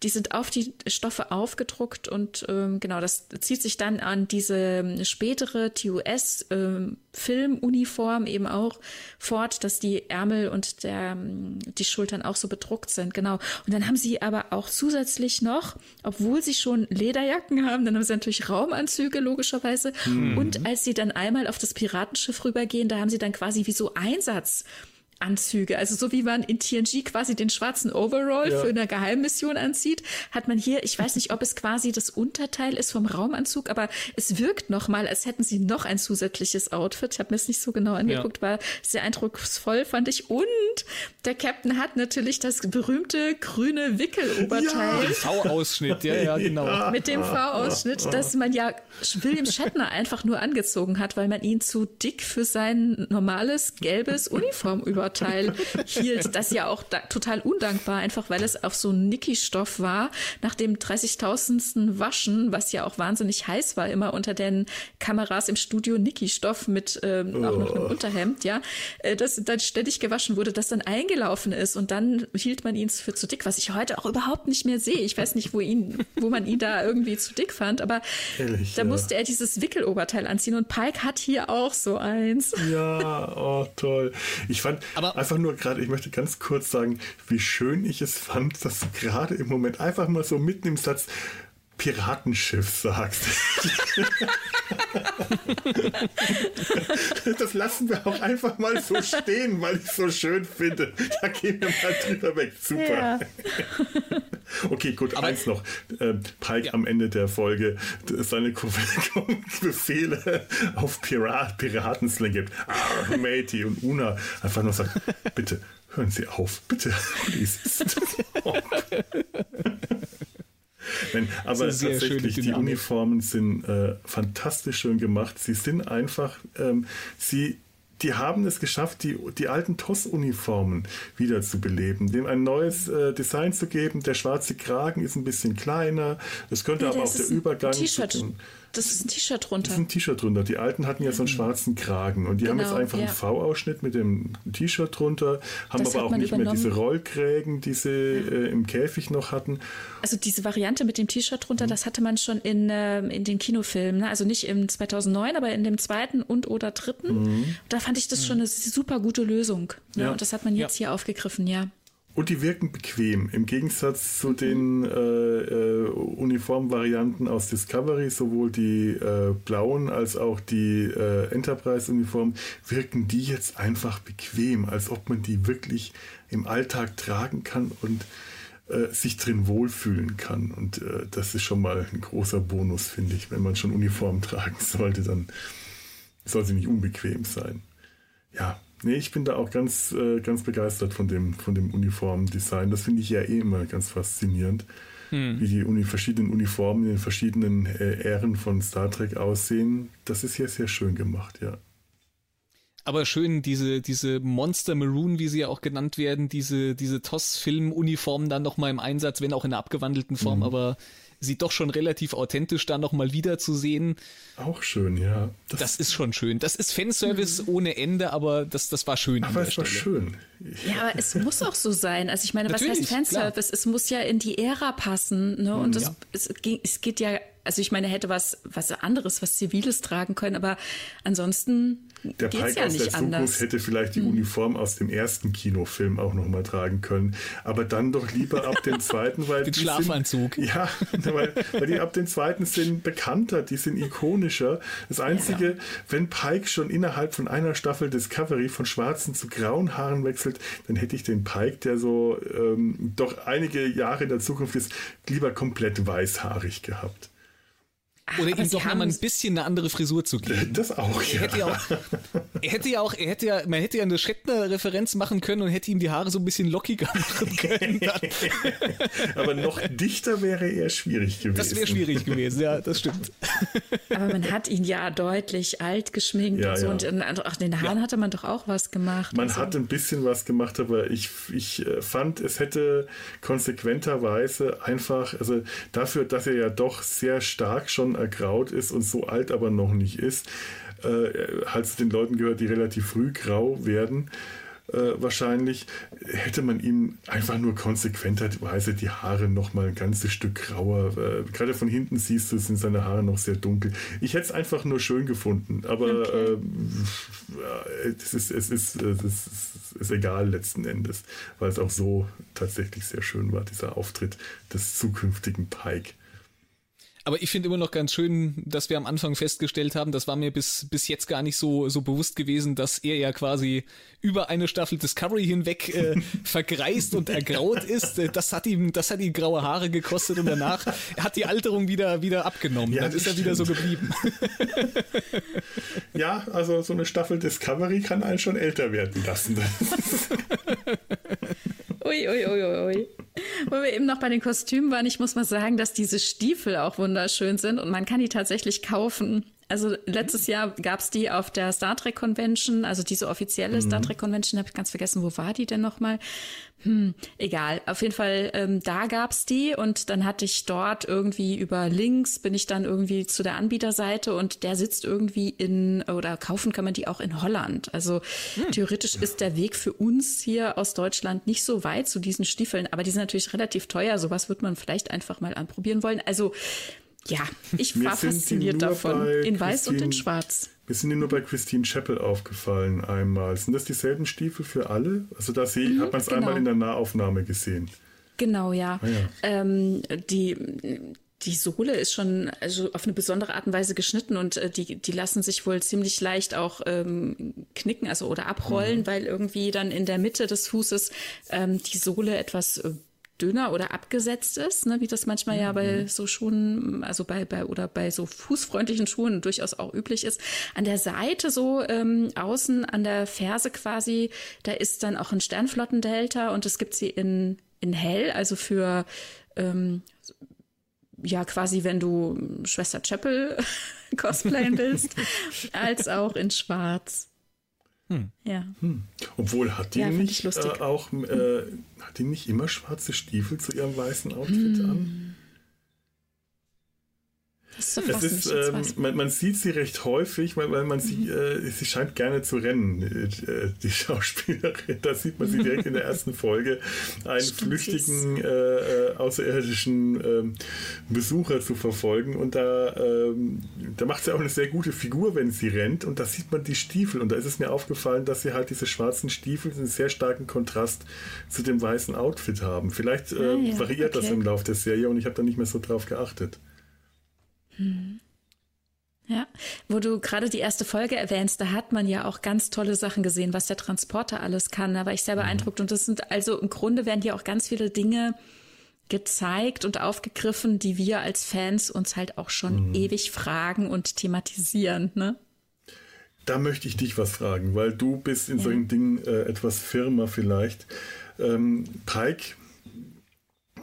Die sind auf die Stoffe aufgedruckt und ähm, genau, das zieht sich dann an diese ähm, spätere TUS-Filmuniform ähm, eben auch fort, dass die Ärmel und der, ähm, die Schultern auch so bedruckt sind. Genau. Und dann haben sie aber auch zusätzlich noch, obwohl sie schon Lederjacken haben, dann haben sie natürlich Raumanzüge logischerweise. Mhm. Und als sie dann einmal auf das Piratenschiff rübergehen, da haben sie dann quasi wie so Einsatz Anzüge. Also so wie man in TNG quasi den schwarzen Overall ja. für eine Geheimmission anzieht, hat man hier, ich weiß nicht, ob es quasi das Unterteil ist vom Raumanzug, aber es wirkt nochmal, als hätten sie noch ein zusätzliches Outfit. Ich habe mir es nicht so genau angeguckt, ja. war sehr eindrucksvoll, fand ich. Und der Captain hat natürlich das berühmte grüne Wickeloberteil. Ja. V-Ausschnitt, ja, ja, genau. Mit dem V-Ausschnitt, das man ja William Shatner einfach nur angezogen hat, weil man ihn zu dick für sein normales gelbes Uniformüberteil hielt. Das ja auch total undankbar, einfach weil es auf so Niki-Stoff war. Nach dem 30.000. Waschen, was ja auch wahnsinnig heiß war, immer unter den Kameras im Studio Niki-Stoff mit ähm, oh. auch noch einem oh. Unterhemd, ja, äh, das dann ständig gewaschen wurde, das dann eingelaufen ist und dann hielt man ihn für zu dick, was ich heute auch überhaupt nicht mehr sehe. Ich weiß nicht, wo ihn, wo man ihn da irgendwie zu dick fand, aber Ehrlich, da ja. musste er dieses Wickeloberteil anziehen und Pike hat hier auch so eins. Ja, oh toll. Ich fand aber einfach nur gerade, ich möchte ganz kurz sagen, wie schön ich es fand, dass gerade im Moment einfach mal so mitten im Satz Piratenschiff sagst. das lassen wir auch einfach mal so stehen, weil ich es so schön finde. Da gehen wir mal drüber weg. Super. Ja. Okay, gut, Aber eins noch. Äh, Pike ja. am Ende der Folge seine Befehle auf Pirat, Piratenslang gibt. Ah, Matey und Una einfach nur sagt, bitte, hören Sie auf, bitte, please. Nein, aber tatsächlich, die Uniformen sind äh, fantastisch schön gemacht. Sie sind einfach, ähm, sie die haben es geschafft, die, die alten TOS-Uniformen wieder zu beleben, dem ein neues äh, Design zu geben. Der schwarze Kragen ist ein bisschen kleiner. Es könnte ja, aber auch der Übergang. T-Shirt. Das ist ein T-Shirt drunter. Das ist ein T-Shirt drunter. Die alten hatten ja so einen mhm. schwarzen Kragen und die genau, haben jetzt genau, einfach ja. einen V-Ausschnitt mit dem T-Shirt drunter, haben das aber auch nicht übernommen. mehr diese Rollkrägen, die sie äh, im Käfig noch hatten. Also diese Variante mit dem T-Shirt drunter, mhm. das hatte man schon in, äh, in den Kinofilmen. Ne? Also nicht im 2009, aber in dem zweiten und oder dritten. Mhm. Da fand ich das mhm. schon eine super gute Lösung. Ne? Ja. Und das hat man jetzt ja. hier aufgegriffen, ja. Und die wirken bequem, im Gegensatz zu den äh, äh, Uniformvarianten aus Discovery, sowohl die äh, blauen als auch die äh, Enterprise-Uniformen, wirken die jetzt einfach bequem, als ob man die wirklich im Alltag tragen kann und äh, sich drin wohlfühlen kann. Und äh, das ist schon mal ein großer Bonus, finde ich. Wenn man schon Uniform tragen sollte, dann soll sie nicht unbequem sein. Ja, Nee, ich bin da auch ganz, äh, ganz begeistert von dem, von dem Uniformdesign. Das finde ich ja eh immer ganz faszinierend, hm. wie die Uni verschiedenen Uniformen in den verschiedenen äh, Ähren von Star Trek aussehen. Das ist ja sehr schön gemacht, ja. Aber schön, diese, diese Monster Maroon, wie sie ja auch genannt werden, diese, diese TOS-Film-Uniformen dann nochmal im Einsatz, wenn auch in einer abgewandelten Form, mhm. aber sie doch schon relativ authentisch da nochmal wiederzusehen. Auch schön, ja. Das, das, ist schon schön. Das ist Fanservice mhm. ohne Ende, aber das, das war schön. Aber es war schön. Ja, aber es muss auch so sein. Also ich meine, was heißt Fanservice? Klar. Es muss ja in die Ära passen. Ne? Und das, ja. es, es geht ja also ich meine, er hätte was, was anderes, was Ziviles tragen können, aber ansonsten der Pike ja aus der Zukunft hätte vielleicht die hm. Uniform aus dem ersten Kinofilm auch nochmal tragen können. Aber dann doch lieber ab dem zweiten, weil. Den Schlafanzug. Sind, ja, weil, weil die ab dem zweiten sind bekannter, die sind ikonischer. Das Einzige, ja. wenn Pike schon innerhalb von einer Staffel Discovery von schwarzen zu grauen Haaren wechselt, dann hätte ich den Pike, der so ähm, doch einige Jahre in der Zukunft ist, lieber komplett weißhaarig gehabt. Oder ihm doch nochmal ein bisschen eine andere Frisur zu geben. Das auch, ja. Er hätte ja auch, er hätte ja auch, er hätte ja, man hätte ja eine Shatner-Referenz machen können und hätte ihm die Haare so ein bisschen lockiger machen können. Aber noch dichter wäre eher schwierig gewesen. Das wäre schwierig gewesen, ja, das stimmt. Aber man hat ihn ja deutlich alt geschminkt ja, und so. Ja. Und ach, den Haaren ja. hatte man doch auch was gemacht. Man also. hat ein bisschen was gemacht, aber ich, ich äh, fand, es hätte konsequenterweise einfach, also dafür, dass er ja doch sehr stark schon ergraut ist und so alt aber noch nicht ist, äh, hat es den Leuten gehört, die relativ früh grau werden. Äh, wahrscheinlich hätte man ihm einfach nur konsequenterweise die Haare noch mal ein ganzes Stück grauer. Äh, gerade von hinten siehst du, sind seine Haare noch sehr dunkel. Ich hätte es einfach nur schön gefunden, aber okay. äh, es, ist, es, ist, es ist, ist egal letzten Endes, weil es auch so tatsächlich sehr schön war, dieser Auftritt des zukünftigen Pike. Aber ich finde immer noch ganz schön, dass wir am Anfang festgestellt haben, das war mir bis, bis jetzt gar nicht so, so bewusst gewesen, dass er ja quasi über eine Staffel Discovery hinweg äh, vergreist und ergraut ist. Äh, das hat ihm, das hat ihm graue Haare gekostet und danach hat die Alterung wieder, wieder abgenommen. Ja, Dann ist er wieder so geblieben. ja, also so eine Staffel Discovery kann einen schon älter werden lassen. ui, ui, ui, ui. Wo wir eben noch bei den Kostümen waren, ich muss mal sagen, dass diese Stiefel auch wunderschön sind und man kann die tatsächlich kaufen. Also letztes Jahr gab es die auf der Star Trek Convention, also diese offizielle mhm. Star Trek Convention, habe ich ganz vergessen, wo war die denn nochmal? Hm, egal. Auf jeden Fall, ähm, da gab's die und dann hatte ich dort irgendwie über Links, bin ich dann irgendwie zu der Anbieterseite und der sitzt irgendwie in, oder kaufen kann man die auch in Holland. Also hm. theoretisch ist der Weg für uns hier aus Deutschland nicht so weit zu diesen Stiefeln, aber die sind natürlich relativ teuer. Sowas wird man vielleicht einfach mal anprobieren wollen. Also ja, ich war fasziniert davon. In weiß und in schwarz. Wir sind dir nur bei Christine Chappell aufgefallen einmal. Sind das dieselben Stiefel für alle? Also da mhm, hat man es genau. einmal in der Nahaufnahme gesehen. Genau, ja. Ah, ja. Ähm, die, die Sohle ist schon also auf eine besondere Art und Weise geschnitten und äh, die, die lassen sich wohl ziemlich leicht auch ähm, knicken, also oder abrollen, mhm. weil irgendwie dann in der Mitte des Fußes ähm, die Sohle etwas äh, dünner oder abgesetzt ist, ne, wie das manchmal mhm. ja bei so Schuhen, also bei, bei oder bei so fußfreundlichen Schuhen durchaus auch üblich ist. An der Seite so ähm, außen an der Ferse quasi, da ist dann auch ein Sternflottendelta und es gibt sie in in hell, also für ähm, ja quasi, wenn du Schwester Chapel cosplayen willst, als auch in Schwarz. Hm. Ja. Hm. Obwohl hat die ja, nicht äh, auch äh, hat die nicht immer schwarze Stiefel zu ihrem weißen Outfit hm. an? Das ist, es ist ähm, man, man, sieht sie recht häufig, weil, weil man mhm. sie, äh, sie scheint gerne zu rennen, äh, die Schauspielerin. Da sieht man sie direkt in der ersten Folge, einen Stimmt, flüchtigen äh, äh, außerirdischen ähm, Besucher zu verfolgen. Und da, ähm, da macht sie auch eine sehr gute Figur, wenn sie rennt. Und da sieht man die Stiefel. Und da ist es mir aufgefallen, dass sie halt diese schwarzen Stiefel einen sehr starken Kontrast zu dem weißen Outfit haben. Vielleicht ah, ja. variiert okay. das im Laufe der Serie und ich habe da nicht mehr so drauf geachtet. Hm. Ja, wo du gerade die erste Folge erwähnst, da hat man ja auch ganz tolle Sachen gesehen, was der Transporter alles kann. Da war ich sehr mhm. beeindruckt. Und das sind also im Grunde werden ja auch ganz viele Dinge gezeigt und aufgegriffen, die wir als Fans uns halt auch schon mhm. ewig fragen und thematisieren. Ne? Da möchte ich dich was fragen, weil du bist in ja. solchen Dingen äh, etwas firmer vielleicht. Ähm, Pike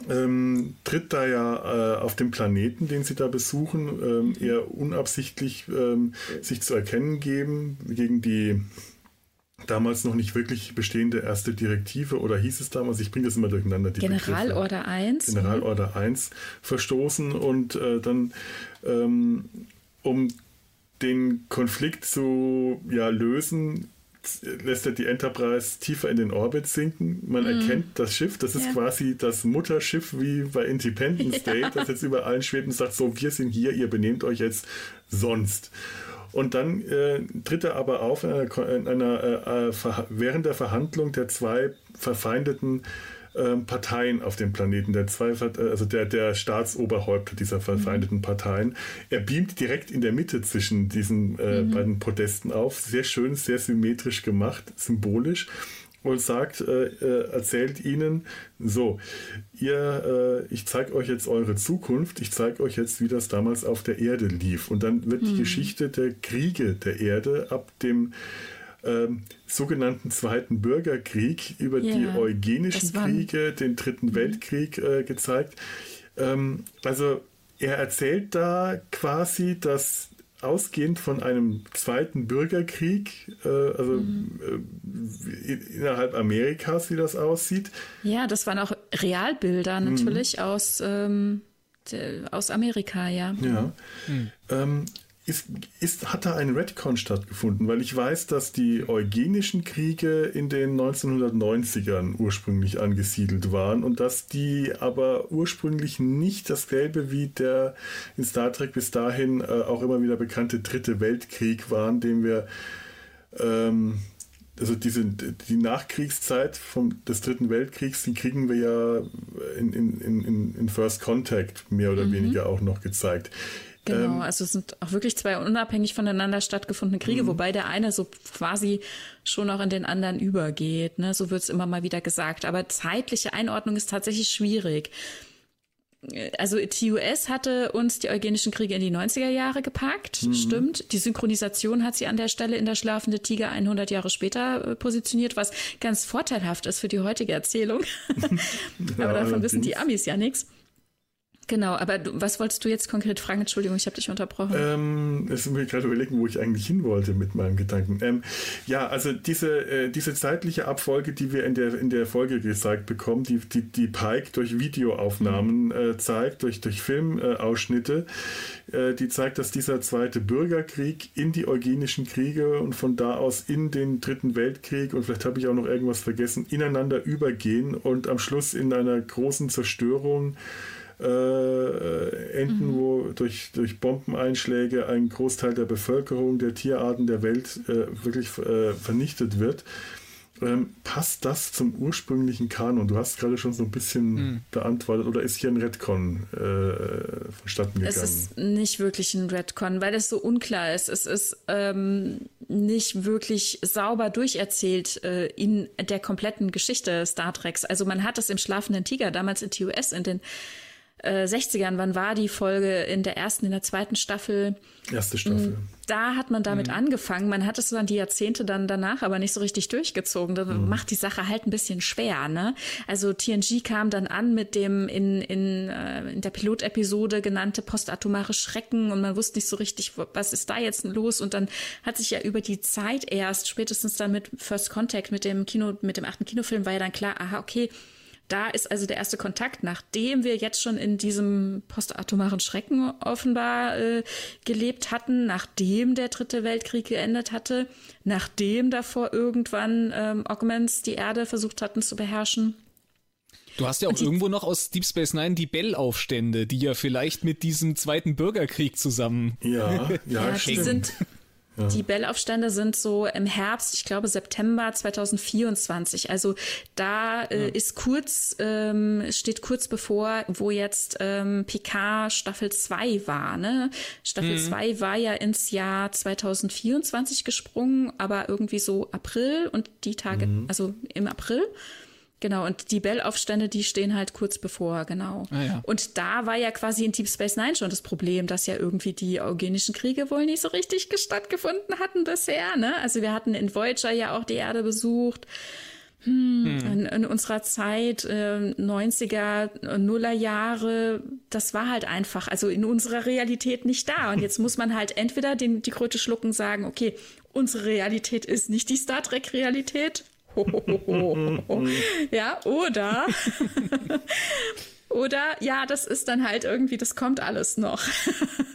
ähm, tritt da ja äh, auf dem Planeten, den sie da besuchen, ähm, eher unabsichtlich ähm, sich zu erkennen geben gegen die damals noch nicht wirklich bestehende erste Direktive oder hieß es damals, ich bringe das immer durcheinander. Die Generalorder 1. Generalorder 1 verstoßen und äh, dann ähm, um den Konflikt zu ja, lösen, lässt er die Enterprise tiefer in den Orbit sinken. Man mm. erkennt das Schiff, das ist ja. quasi das Mutterschiff wie bei Independence Day, ja. das jetzt über allen schwebt und sagt, so, wir sind hier, ihr benehmt euch jetzt sonst. Und dann äh, tritt er aber auf in einer, in einer äh, äh während der Verhandlung der zwei verfeindeten ähm, Parteien auf dem Planeten, der zwei, also der, der Staatsoberhäupter dieser verfeindeten mhm. Parteien. Er beamt direkt in der Mitte zwischen diesen äh, mhm. beiden Podesten auf. Sehr schön, sehr symmetrisch gemacht, symbolisch und sagt, äh, äh, erzählt ihnen, so, ihr, äh, ich zeige euch jetzt eure Zukunft, ich zeige euch jetzt, wie das damals auf der Erde lief. Und dann wird mhm. die Geschichte der Kriege der Erde ab dem ähm, sogenannten Zweiten Bürgerkrieg, über yeah, die eugenischen Kriege, den Dritten mhm. Weltkrieg äh, gezeigt. Ähm, also er erzählt da quasi, dass ausgehend von einem zweiten Bürgerkrieg, äh, also mhm. äh, innerhalb Amerikas, wie das aussieht. Ja, das waren auch Realbilder mhm. natürlich mhm. aus, ähm, aus Amerika, ja. Ja. Mhm. Ähm, ist, ist, hat da ein Redcon stattgefunden? Weil ich weiß, dass die eugenischen Kriege in den 1990ern ursprünglich angesiedelt waren und dass die aber ursprünglich nicht dasselbe wie der in Star Trek bis dahin äh, auch immer wieder bekannte Dritte Weltkrieg waren, den wir ähm, also diese, die Nachkriegszeit vom, des Dritten Weltkriegs, die kriegen wir ja in, in, in, in First Contact mehr oder mhm. weniger auch noch gezeigt. Genau, ähm, also es sind auch wirklich zwei unabhängig voneinander stattgefundene Kriege, mhm. wobei der eine so quasi schon auch in den anderen übergeht. Ne? So wird es immer mal wieder gesagt. Aber zeitliche Einordnung ist tatsächlich schwierig also TUS hatte uns die Eugenischen Kriege in die 90er Jahre gepackt, mhm. stimmt. Die Synchronisation hat sie an der Stelle in der Schlafende Tiger 100 Jahre später äh, positioniert, was ganz vorteilhaft ist für die heutige Erzählung. Aber ja, davon wissen die Amis ja nichts. Genau, aber du, was wolltest du jetzt konkret fragen? Entschuldigung, ich habe dich unterbrochen. Ähm, es ist mir gerade überlegen, wo ich eigentlich hin wollte mit meinem Gedanken. Ähm, ja, also diese, äh, diese zeitliche Abfolge, die wir in der, in der Folge gezeigt bekommen, die, die, die Pike durch Videoaufnahmen mhm. äh, zeigt, durch, durch Filmausschnitte, äh, die zeigt, dass dieser zweite Bürgerkrieg in die Eugenischen Kriege und von da aus in den Dritten Weltkrieg und vielleicht habe ich auch noch irgendwas vergessen, ineinander übergehen und am Schluss in einer großen Zerstörung äh, enden, mhm. wo durch, durch Bombeneinschläge ein Großteil der Bevölkerung, der Tierarten der Welt äh, wirklich äh, vernichtet wird. Ähm, passt das zum ursprünglichen Kanon? Du hast gerade schon so ein bisschen mhm. beantwortet, oder ist hier ein Redcon äh, vonstatten gegangen? Es ist nicht wirklich ein Redcon, weil es so unklar ist. Es ist ähm, nicht wirklich sauber durcherzählt äh, in der kompletten Geschichte Star Treks. Also man hat es im Schlafenden Tiger damals in TUS in den äh, 60ern, wann war die Folge in der ersten, in der zweiten Staffel? Erste Staffel. Mm, da hat man damit mhm. angefangen. Man hat es dann die Jahrzehnte dann danach aber nicht so richtig durchgezogen. Das mhm. macht die Sache halt ein bisschen schwer, ne? Also TNG kam dann an mit dem in, in, äh, in der Pilotepisode genannte postatomare Schrecken und man wusste nicht so richtig, was ist da jetzt los? Und dann hat sich ja über die Zeit erst, spätestens dann mit First Contact, mit dem Kino, mit dem achten Kinofilm, war ja dann klar, aha, okay, da ist also der erste Kontakt, nachdem wir jetzt schon in diesem postatomaren Schrecken offenbar äh, gelebt hatten, nachdem der dritte Weltkrieg geendet hatte, nachdem davor irgendwann ähm, Augments die Erde versucht hatten zu beherrschen. Du hast ja auch irgendwo noch aus Deep Space Nine die Bell-Aufstände, die ja vielleicht mit diesem zweiten Bürgerkrieg zusammen. Ja, ja, ja die sind die Bellaufstände sind so im Herbst, ich glaube September 2024. Also da äh, ja. ist kurz, ähm, steht kurz bevor, wo jetzt ähm, Picard Staffel 2 war. Ne? Staffel 2 mhm. war ja ins Jahr 2024 gesprungen, aber irgendwie so April und die Tage, mhm. also im April. Genau, und die Bell-Aufstände, die stehen halt kurz bevor, genau. Ah, ja. Und da war ja quasi in Deep Space Nine schon das Problem, dass ja irgendwie die eugenischen Kriege wohl nicht so richtig stattgefunden hatten bisher, ne? Also wir hatten in Voyager ja auch die Erde besucht. Hm, hm. In, in, unserer Zeit, äh, 90er, Nuller Jahre, das war halt einfach, also in unserer Realität nicht da. Und jetzt muss man halt entweder den, die Kröte schlucken, sagen, okay, unsere Realität ist nicht die Star Trek Realität, ja, oder Oder ja, das ist dann halt irgendwie, das kommt alles noch.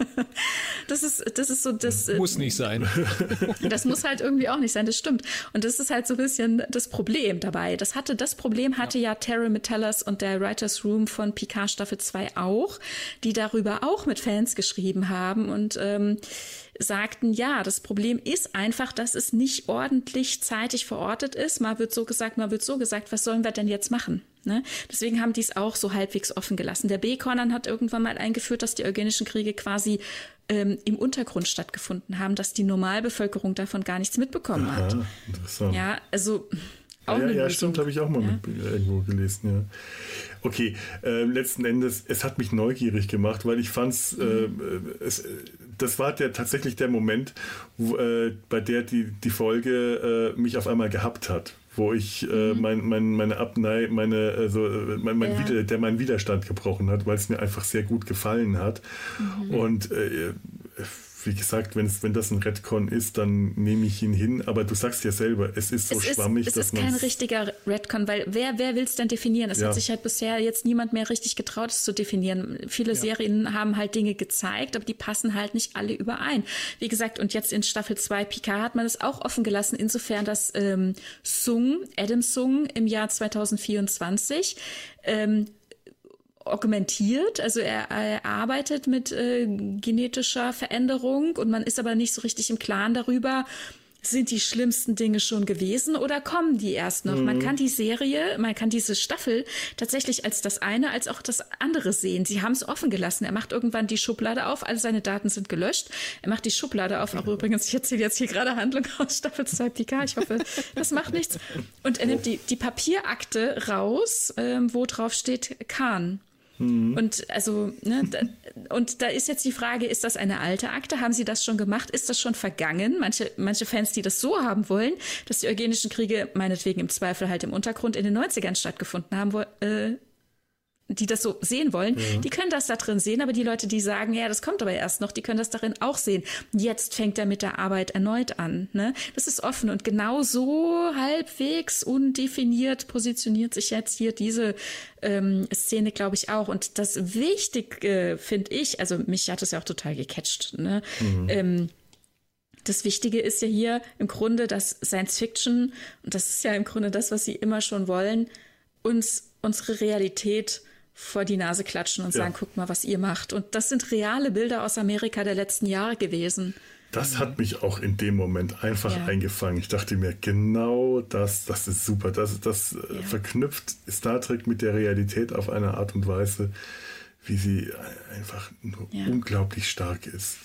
das ist, das ist so das. Äh, muss nicht sein. das muss halt irgendwie auch nicht sein, das stimmt. Und das ist halt so ein bisschen das Problem dabei. Das hatte, das Problem hatte ja, ja Terry Metellus und der Writers Room von Picard Staffel 2 auch, die darüber auch mit Fans geschrieben haben und ähm, sagten, ja, das Problem ist einfach, dass es nicht ordentlich zeitig verortet ist. Mal wird so gesagt, mal wird so gesagt, was sollen wir denn jetzt machen? Ne? Deswegen haben die es auch so halbwegs offen gelassen. Der B-Cornern hat irgendwann mal eingeführt, dass die eugenischen Kriege quasi ähm, im Untergrund stattgefunden haben, dass die Normalbevölkerung davon gar nichts mitbekommen Aha, hat. Interessant. Ja, also auch ja, ja, ja stimmt, habe ich auch mal ja. mit, irgendwo gelesen, ja. Okay, äh, letzten Endes, es hat mich neugierig gemacht, weil ich fand mhm. äh, es, das war der, tatsächlich der Moment, wo, äh, bei der die, die Folge äh, mich auf einmal gehabt hat wo ich äh, mhm. mein, mein, meine Abnei, meine, also äh, mein, mein ja. Wider, der meinen Widerstand gebrochen hat, weil es mir einfach sehr gut gefallen hat. Mhm. Und äh, wie gesagt, wenn, wenn das ein Redcon ist, dann nehme ich ihn hin. Aber du sagst ja selber, es ist so es schwammig. Ist, es ist kein richtiger Redcon, weil wer, wer will es denn definieren? Es ja. hat sich halt bisher jetzt niemand mehr richtig getraut, es zu definieren. Viele ja. Serien haben halt Dinge gezeigt, aber die passen halt nicht alle überein. Wie gesagt, und jetzt in Staffel 2 Picard hat man es auch offen gelassen, insofern, dass ähm, Sung, Adam Sung im Jahr 2024 ähm, augmentiert, also er, er arbeitet mit äh, genetischer Veränderung und man ist aber nicht so richtig im Klaren darüber, sind die schlimmsten Dinge schon gewesen oder kommen die erst noch? Mhm. Man kann die Serie, man kann diese Staffel tatsächlich als das eine, als auch das andere sehen. Sie haben es offen gelassen. Er macht irgendwann die Schublade auf, alle seine Daten sind gelöscht. Er macht die Schublade auf. Auch übrigens, ich erzähle jetzt hier gerade Handlung aus Staffel 2 PK. Ich hoffe, das macht nichts. Und er nimmt die, die Papierakte raus, ähm, wo drauf steht Kahn. Mhm. Und also, ne, da, und da ist jetzt die Frage, ist das eine alte Akte? Haben Sie das schon gemacht? Ist das schon vergangen? Manche, manche Fans, die das so haben wollen, dass die eugenischen Kriege meinetwegen im Zweifel halt im Untergrund in den 90ern stattgefunden haben, äh, die das so sehen wollen, ja. die können das da drin sehen, aber die Leute, die sagen, ja, das kommt aber erst noch, die können das darin auch sehen. Jetzt fängt er mit der Arbeit erneut an. Ne? Das ist offen und genau so halbwegs undefiniert positioniert sich jetzt hier diese ähm, Szene, glaube ich, auch. Und das Wichtige finde ich, also mich hat es ja auch total gecatcht, ne? Mhm. Ähm, das Wichtige ist ja hier im Grunde, dass Science Fiction, und das ist ja im Grunde das, was sie immer schon wollen, uns unsere Realität vor die Nase klatschen und ja. sagen, guck mal, was ihr macht. Und das sind reale Bilder aus Amerika der letzten Jahre gewesen. Das hat mich auch in dem Moment einfach ja. eingefangen. Ich dachte mir, genau das, das ist super. Das, das äh, ja. verknüpft Star Trek mit der Realität auf eine Art und Weise, wie sie einfach unglaublich stark ist.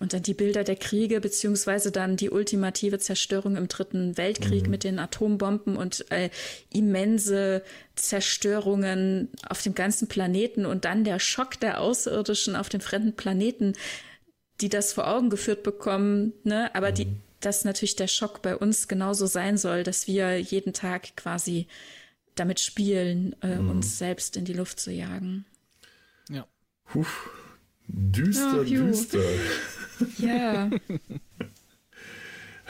Und dann die Bilder der Kriege, beziehungsweise dann die ultimative Zerstörung im Dritten Weltkrieg mhm. mit den Atombomben und äh, immense Zerstörungen auf dem ganzen Planeten und dann der Schock der Außerirdischen auf dem fremden Planeten, die das vor Augen geführt bekommen, ne? Aber mhm. die, dass natürlich der Schock bei uns genauso sein soll, dass wir jeden Tag quasi damit spielen, äh, mhm. uns selbst in die Luft zu jagen. Ja. Puh. Düster, oh, düster. Ja.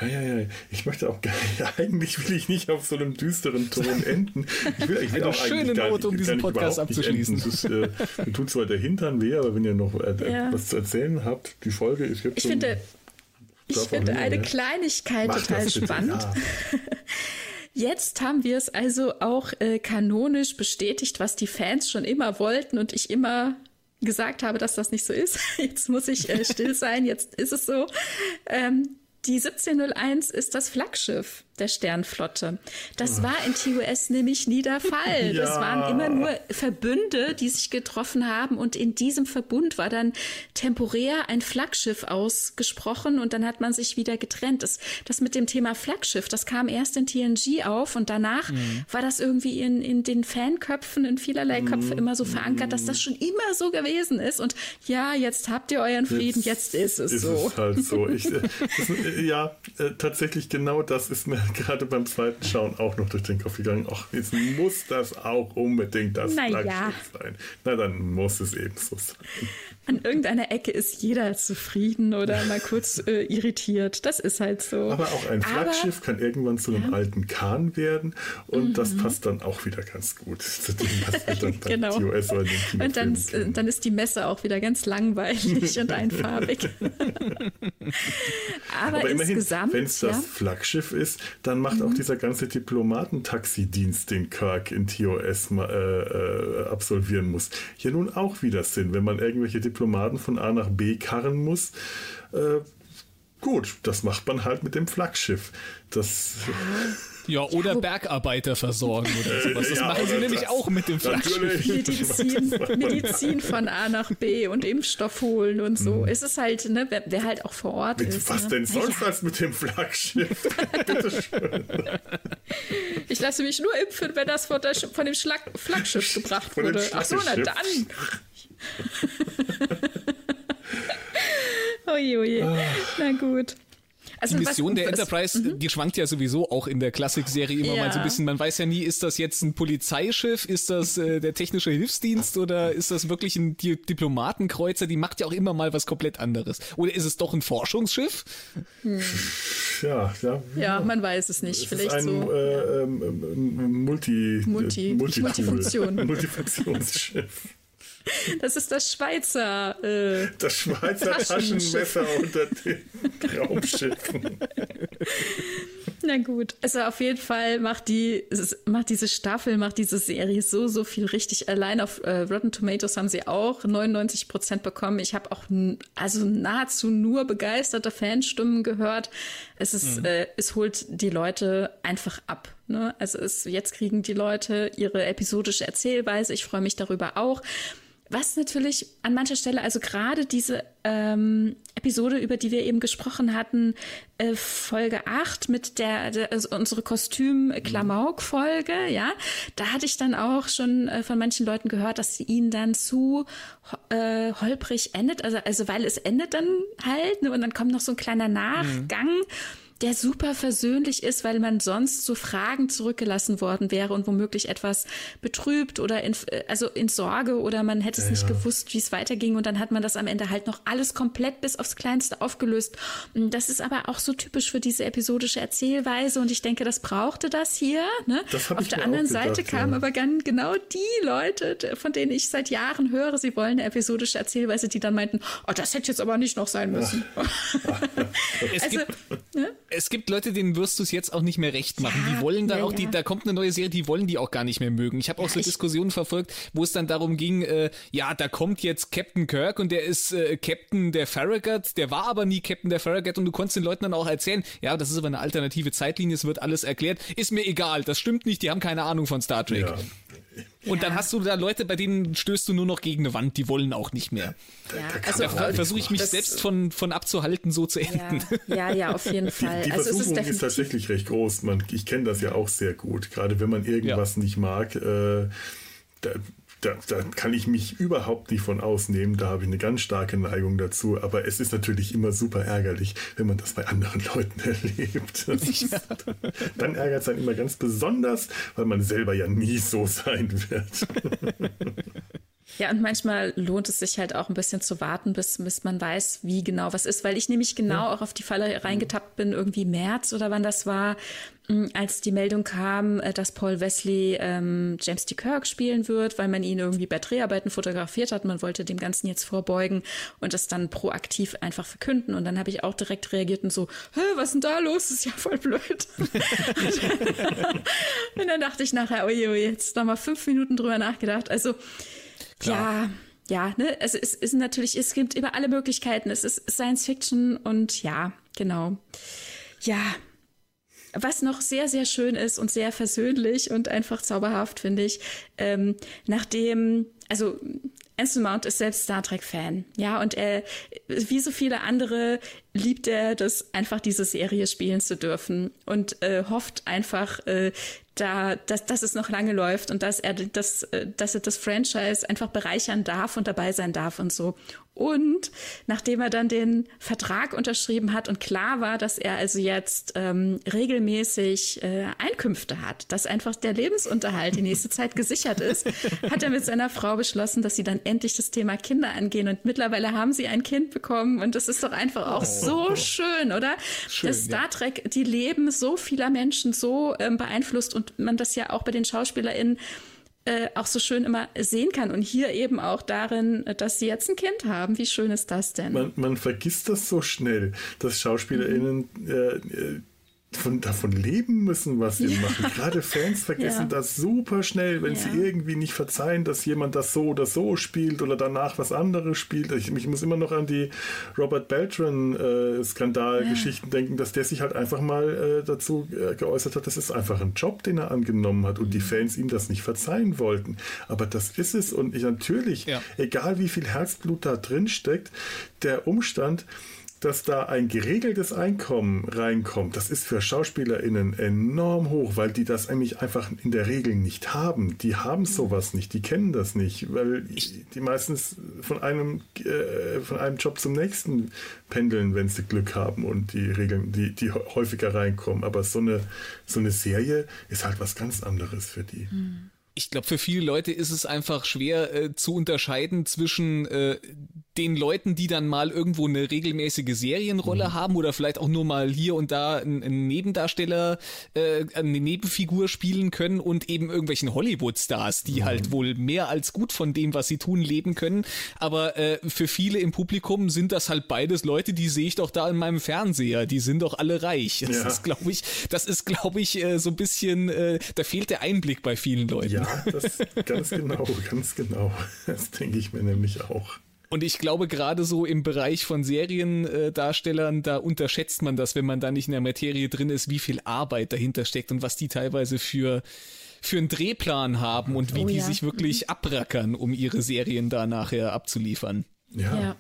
Ja, ja, ja. Ich möchte auch gar nicht, eigentlich will ich nicht auf so einem düsteren Ton enden. Ich will, ich will Eine auch schöne Note, um diesen Podcast abzuschließen. Ist, äh, mir tut zwar der Hintern weh, aber wenn ihr noch äh, ja. was zu erzählen habt, die Folge ist jetzt Ich finde, ich finde eine. Kleinigkeit Mach total spannend. Ja. Jetzt haben wir es also auch äh, kanonisch bestätigt, was die Fans schon immer wollten und ich immer gesagt habe, dass das nicht so ist. Jetzt muss ich äh, still sein, jetzt ist es so. Ähm, die 1701 ist das Flaggschiff der Sternflotte. Das war in TUS nämlich nie der Fall. Ja. Das waren immer nur Verbünde, die sich getroffen haben und in diesem Verbund war dann temporär ein Flaggschiff ausgesprochen und dann hat man sich wieder getrennt. Das, das mit dem Thema Flaggschiff, das kam erst in TNG auf und danach mhm. war das irgendwie in, in den Fanköpfen, in vielerlei Köpfen mhm. immer so verankert, dass das schon immer so gewesen ist und ja, jetzt habt ihr euren Frieden, jetzt, jetzt ist es ist so. Es halt so. Ich, äh, ja, äh, tatsächlich genau das ist mir gerade beim zweiten Schauen auch noch durch den Kopf gegangen. Ach, jetzt muss das auch unbedingt das Na Flaggschiff ja. sein. Na, dann muss es eben so sein. An irgendeiner Ecke ist jeder zufrieden oder mal kurz äh, irritiert. Das ist halt so. Aber auch ein Flaggschiff Aber, kann irgendwann zu einem ja. alten Kahn werden und mhm. das passt dann auch wieder ganz gut zu dem, was wir dann bei genau. TOS oder den Und dann, äh, dann ist die Messe auch wieder ganz langweilig und einfarbig. Aber, Aber immerhin, wenn es das Flaggschiff ist, dann macht mhm. auch dieser ganze Diplomatentaxidienst, den Kirk in TOS äh, äh, absolvieren muss, hier nun auch wieder Sinn, wenn man irgendwelche Diplomaten von A nach B karren muss. Äh, gut, das macht man halt mit dem Flaggschiff. Das. Ja, oder Bergarbeiter versorgen oder sowas. Das ja, machen sie nämlich auch mit dem Flaggschiff. Medizin, Medizin von A nach B und Impfstoff holen und so. Mhm. Es ist halt, ne, wer, wer, halt auch vor Ort mit, ist. Was ne? denn sonst ja. als mit dem Flaggschiff? Bitteschön. Ich lasse mich nur impfen, wenn das von, der, von dem Schlag, Flaggschiff gebracht wurde. Ach so, na dann. Oje, oje. Ah. Na gut. Also die Mission was, der Enterprise, was, die schwankt ja sowieso auch in der Klassikserie immer ja. mal so ein bisschen. Man weiß ja nie, ist das jetzt ein Polizeischiff, ist das äh, der technische Hilfsdienst oder ist das wirklich ein Di Diplomatenkreuzer? Die macht ja auch immer mal was komplett anderes. Oder ist es doch ein Forschungsschiff? Hm. Ja, ja. Ja, man weiß es nicht. Es Vielleicht ein, so. Äh, ähm, Multi, Multi, Multi Multifunktion. Multifunktionsschiff. Das ist das Schweizer. Äh, das Schweizer Taschenmesser unter den Raumschiffen. Na gut, also auf jeden Fall macht die macht diese Staffel, macht diese Serie so so viel richtig. Allein auf äh, Rotten Tomatoes haben sie auch 99 Prozent bekommen. Ich habe auch also nahezu nur begeisterte Fanstimmen gehört. Es ist mhm. äh, es holt die Leute einfach ab. Ne? Also es, jetzt kriegen die Leute ihre episodische Erzählweise. Ich freue mich darüber auch. Was natürlich an mancher Stelle, also gerade diese ähm, Episode, über die wir eben gesprochen hatten, äh, Folge 8 mit der, der also unsere Kostüm-Klamauk-Folge, ja, da hatte ich dann auch schon äh, von manchen Leuten gehört, dass sie ihnen dann zu äh, holprig endet, also, also weil es endet dann halt, ne, und dann kommt noch so ein kleiner Nachgang. Mhm der super versöhnlich ist, weil man sonst so Fragen zurückgelassen worden wäre und womöglich etwas betrübt oder in, also in Sorge oder man hätte es ja, nicht ja. gewusst, wie es weiterging und dann hat man das am Ende halt noch alles komplett bis aufs Kleinste aufgelöst. Das ist aber auch so typisch für diese episodische Erzählweise und ich denke, das brauchte das hier. Ne? Das Auf der anderen gedacht, Seite kamen ja. aber ganz genau die Leute, von denen ich seit Jahren höre, sie wollen eine episodische Erzählweise, die dann meinten, oh, das hätte jetzt aber nicht noch sein müssen. es also, gibt, ne? Es gibt Leute, denen wirst du es jetzt auch nicht mehr recht machen. Ja, die wollen dann ja, auch, die, da kommt eine neue Serie, die wollen die auch gar nicht mehr mögen. Ich habe auch so Diskussionen verfolgt, wo es dann darum ging, äh, ja, da kommt jetzt Captain Kirk und der ist äh, Captain der Farragut, der war aber nie Captain der Farragut und du konntest den Leuten dann auch erzählen, ja, das ist aber eine alternative Zeitlinie, es wird alles erklärt. Ist mir egal, das stimmt nicht, die haben keine Ahnung von Star Trek. Ja. Und dann hast du da Leute, bei denen stößt du nur noch gegen eine Wand, die wollen auch nicht mehr. Ja, da, also da versuche ich mich selbst von, von abzuhalten, so zu enden. Ja, ja, ja auf jeden Fall. Die, die also Versuchung ist, ist, tatsächlich recht groß. Man, ich kenne das ja auch sehr gut. Gerade wenn man irgendwas ja. nicht mag, äh, da, da, da kann ich mich überhaupt nicht von ausnehmen. Da habe ich eine ganz starke Neigung dazu. Aber es ist natürlich immer super ärgerlich, wenn man das bei anderen Leuten erlebt. Ist, dann ärgert es einen immer ganz besonders, weil man selber ja nie so sein wird. Ja, und manchmal lohnt es sich halt auch ein bisschen zu warten, bis, bis man weiß, wie genau was ist, weil ich nämlich genau ja. auch auf die Falle reingetappt bin, irgendwie März oder wann das war, als die Meldung kam, äh, dass Paul Wesley ähm, James D. Kirk spielen wird, weil man ihn irgendwie bei Dreharbeiten fotografiert hat. Man wollte dem Ganzen jetzt vorbeugen und das dann proaktiv einfach verkünden. Und dann habe ich auch direkt reagiert und so, Hä, was ist denn da los? Das ist ja voll blöd. und dann dachte ich nachher, oje, jetzt noch mal fünf Minuten drüber nachgedacht. Also Klar. Ja, ja, ne? Es ist, ist natürlich, es gibt immer alle Möglichkeiten. Es ist Science Fiction und ja, genau. Ja. Was noch sehr, sehr schön ist und sehr versöhnlich und einfach zauberhaft, finde ich, ähm, nachdem, also Anson Mount ist selbst Star Trek-Fan, ja, und er, wie so viele andere, liebt er das, einfach diese Serie spielen zu dürfen und äh, hofft einfach, äh, da, dass, dass es noch lange läuft und dass er das, äh, dass er das Franchise einfach bereichern darf und dabei sein darf und so. Und nachdem er dann den Vertrag unterschrieben hat und klar war, dass er also jetzt ähm, regelmäßig äh, Einkünfte hat, dass einfach der Lebensunterhalt die nächste Zeit gesichert ist, hat er mit seiner Frau beschlossen, dass sie dann endlich das Thema Kinder angehen. Und mittlerweile haben sie ein Kind bekommen und das ist doch einfach auch oh. So schön, oder? Schön, dass Star Trek die Leben so vieler Menschen so ähm, beeinflusst und man das ja auch bei den SchauspielerInnen äh, auch so schön immer sehen kann. Und hier eben auch darin, dass sie jetzt ein Kind haben. Wie schön ist das denn? Man, man vergisst das so schnell, dass SchauspielerInnen mhm. äh, von, davon leben müssen, was sie ja. machen. Gerade Fans vergessen ja. das super schnell, wenn ja. sie irgendwie nicht verzeihen, dass jemand das so oder so spielt oder danach was anderes spielt. Ich, ich muss immer noch an die Robert Beltran-Skandalgeschichten äh, denken, dass der sich halt einfach mal äh, dazu äh, geäußert hat, das ist einfach ein Job, den er angenommen hat und mhm. die Fans ihm das nicht verzeihen wollten. Aber das ist es und ich natürlich, egal wie viel Herzblut da drin steckt, der Umstand, dass da ein geregeltes Einkommen reinkommt, das ist für SchauspielerInnen enorm hoch, weil die das eigentlich einfach in der Regel nicht haben. Die haben sowas nicht, die kennen das nicht, weil die meistens von einem, äh, von einem Job zum nächsten pendeln, wenn sie Glück haben und die Regeln, die, die häufiger reinkommen. Aber so eine, so eine Serie ist halt was ganz anderes für die. Hm ich glaube, für viele Leute ist es einfach schwer äh, zu unterscheiden zwischen äh, den Leuten, die dann mal irgendwo eine regelmäßige Serienrolle mhm. haben oder vielleicht auch nur mal hier und da einen, Nebendarsteller, äh, eine Nebenfigur spielen können und eben irgendwelchen Hollywood-Stars, die mhm. halt wohl mehr als gut von dem, was sie tun, leben können. Aber äh, für viele im Publikum sind das halt beides Leute, die sehe ich doch da in meinem Fernseher. Die sind doch alle reich. Das ja. ist, glaube ich, das ist, glaube ich, äh, so ein bisschen, äh, da fehlt der Einblick bei vielen Leuten. Ja, das ganz genau, ganz genau. Das denke ich mir nämlich auch. Und ich glaube, gerade so im Bereich von Seriendarstellern, da unterschätzt man das, wenn man da nicht in der Materie drin ist, wie viel Arbeit dahinter steckt und was die teilweise für, für einen Drehplan haben und wie oh, die ja. sich wirklich mhm. abrackern, um ihre Serien da nachher abzuliefern. Ja. ja.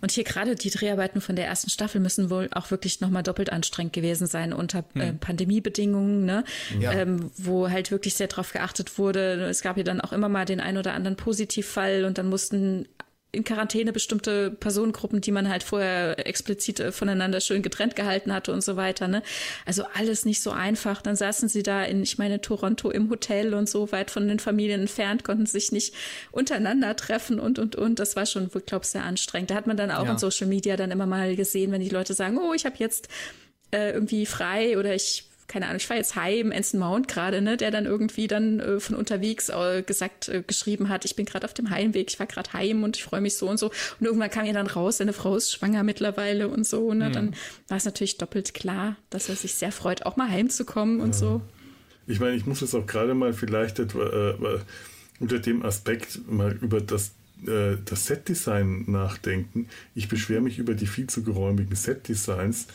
Und hier gerade die Dreharbeiten von der ersten Staffel müssen wohl auch wirklich nochmal doppelt anstrengend gewesen sein unter äh, hm. Pandemiebedingungen, ne? Ja. Ähm, wo halt wirklich sehr drauf geachtet wurde. Es gab ja dann auch immer mal den ein oder anderen Positivfall und dann mussten in Quarantäne bestimmte Personengruppen, die man halt vorher explizit äh, voneinander schön getrennt gehalten hatte und so weiter. Ne? Also alles nicht so einfach. Dann saßen sie da in, ich meine, Toronto im Hotel und so weit von den Familien entfernt, konnten sich nicht untereinander treffen und, und, und. Das war schon, ich glaube, sehr anstrengend. Da hat man dann auch ja. in Social Media dann immer mal gesehen, wenn die Leute sagen, oh, ich habe jetzt äh, irgendwie frei oder ich keine Ahnung, ich fahre jetzt heim, Anson Mount gerade, ne, der dann irgendwie dann äh, von unterwegs äh, gesagt, äh, geschrieben hat, ich bin gerade auf dem Heimweg, ich fahre gerade heim und ich freue mich so und so. Und irgendwann kam ja dann raus, seine Frau ist schwanger mittlerweile und so, ne, mhm. dann war es natürlich doppelt klar, dass er sich sehr freut, auch mal heimzukommen und so. Ich meine, ich muss jetzt auch gerade mal vielleicht etwa, äh, unter dem Aspekt mal über das äh, das Setdesign nachdenken. Ich beschwere mich über die viel zu geräumigen Setdesigns.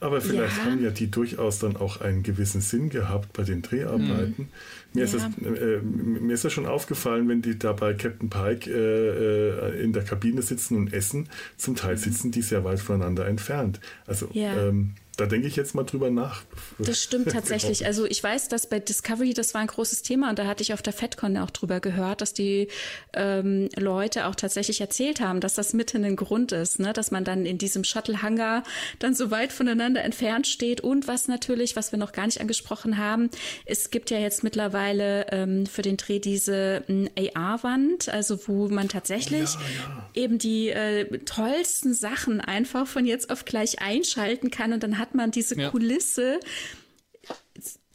Aber vielleicht ja. haben ja die durchaus dann auch einen gewissen Sinn gehabt bei den Dreharbeiten. Mhm. Mir, ja. ist das, äh, mir ist das schon aufgefallen, wenn die da bei Captain Pike äh, äh, in der Kabine sitzen und essen. Zum Teil mhm. sitzen die sehr weit voneinander entfernt. Also ja. ähm, da denke ich jetzt mal drüber nach. Das stimmt tatsächlich. Also ich weiß, dass bei Discovery das war ein großes Thema und da hatte ich auf der FedCon auch drüber gehört, dass die ähm, Leute auch tatsächlich erzählt haben, dass das mitten ein Grund ist, ne? dass man dann in diesem Shuttle-Hangar dann so weit voneinander entfernt steht und was natürlich, was wir noch gar nicht angesprochen haben, es gibt ja jetzt mittlerweile ähm, für den Dreh diese äh, AR-Wand, also wo man tatsächlich ja, ja. eben die äh, tollsten Sachen einfach von jetzt auf gleich einschalten kann und dann hat man diese ja. Kulisse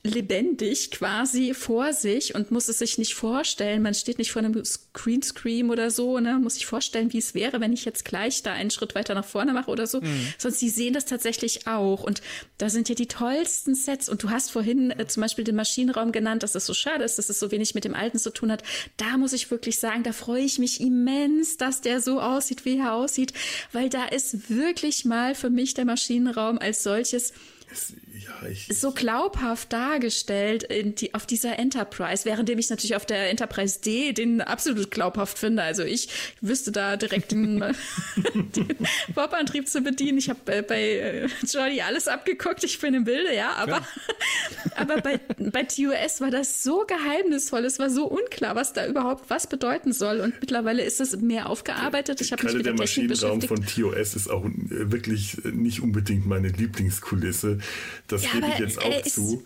lebendig quasi vor sich und muss es sich nicht vorstellen. Man steht nicht vor einem Screenscreen oder so, ne, muss sich vorstellen, wie es wäre, wenn ich jetzt gleich da einen Schritt weiter nach vorne mache oder so. Mhm. Sonst sie sehen das tatsächlich auch. Und da sind ja die tollsten Sets. Und du hast vorhin äh, zum Beispiel den Maschinenraum genannt, dass das so schade ist, dass es so wenig mit dem Alten zu tun hat. Da muss ich wirklich sagen, da freue ich mich immens, dass der so aussieht, wie er aussieht, weil da ist wirklich mal für mich der Maschinenraum als solches ja, ich, so glaubhaft dargestellt die, auf dieser Enterprise, währenddem ich natürlich auf der Enterprise D den absolut glaubhaft finde. Also ich wüsste da direkt den, den Bobantrieb zu bedienen. Ich habe äh, bei äh, Jordi alles abgeguckt, ich bin im Bilde, ja, aber, ja. aber bei, bei TUS war das so geheimnisvoll, es war so unklar, was da überhaupt was bedeuten soll und mittlerweile ist es mehr aufgearbeitet. Ich habe mich mit der, der Maschinenraum von TOS ist auch wirklich nicht unbedingt meine Lieblingskulisse. Das ja, gebe ich jetzt auch zu.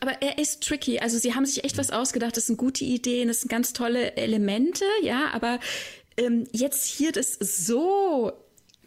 aber er ist tricky. Also sie haben sich echt was ausgedacht. Das sind gute Ideen, das sind ganz tolle Elemente, ja, aber ähm, jetzt hier das so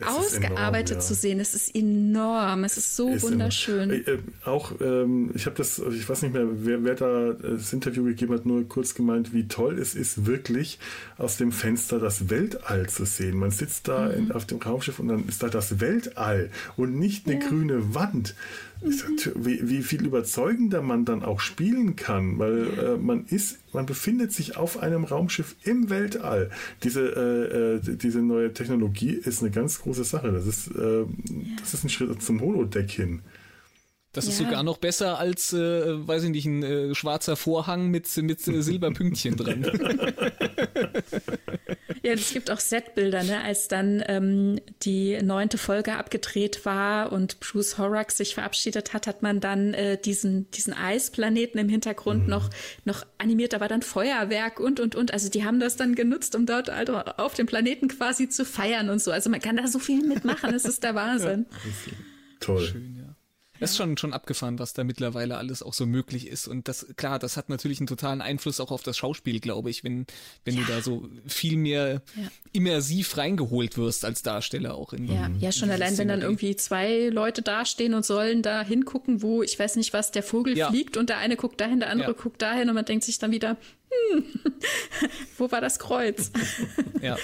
ausgearbeitet enorm, ja. zu sehen. Es ist enorm. Es ist so ist wunderschön. Äh, äh, auch, ähm, ich habe das, also ich weiß nicht mehr, wer, wer, da das Interview gegeben hat, nur kurz gemeint, wie toll es ist, wirklich aus dem Fenster das Weltall zu sehen. Man sitzt da mhm. in, auf dem Raumschiff und dann ist da das Weltall und nicht eine ja. grüne Wand. Wie, wie, viel überzeugender man dann auch spielen kann, weil äh, man ist, man befindet sich auf einem Raumschiff im Weltall. Diese, äh, äh, diese neue Technologie ist eine ganz große Sache. Das ist, äh, das ist ein Schritt zum Holodeck hin. Das ja. ist sogar noch besser als, äh, weiß ich nicht, ein äh, schwarzer Vorhang mit, mit äh, Silberpünktchen dran. ja, es gibt auch Setbilder, ne? als dann ähm, die neunte Folge abgedreht war und Bruce Horax sich verabschiedet hat, hat man dann äh, diesen, diesen Eisplaneten im Hintergrund mhm. noch, noch animiert. Da war dann Feuerwerk und, und, und. Also die haben das dann genutzt, um dort also auf dem Planeten quasi zu feiern und so. Also man kann da so viel mitmachen. Das ist der Wahnsinn. Ja, Toll. Schön, ja. Das ist schon, schon abgefahren, was da mittlerweile alles auch so möglich ist. Und das, klar, das hat natürlich einen totalen Einfluss auch auf das Schauspiel, glaube ich, wenn, wenn ja. du da so viel mehr ja. immersiv reingeholt wirst als Darsteller auch in Ja, ja schon allein, wenn dann irgendwie zwei Leute dastehen und sollen da hingucken, wo, ich weiß nicht was, der Vogel ja. fliegt und der eine guckt dahin, der andere guckt dahin und man denkt sich dann wieder, hm, wo war das Kreuz? ja.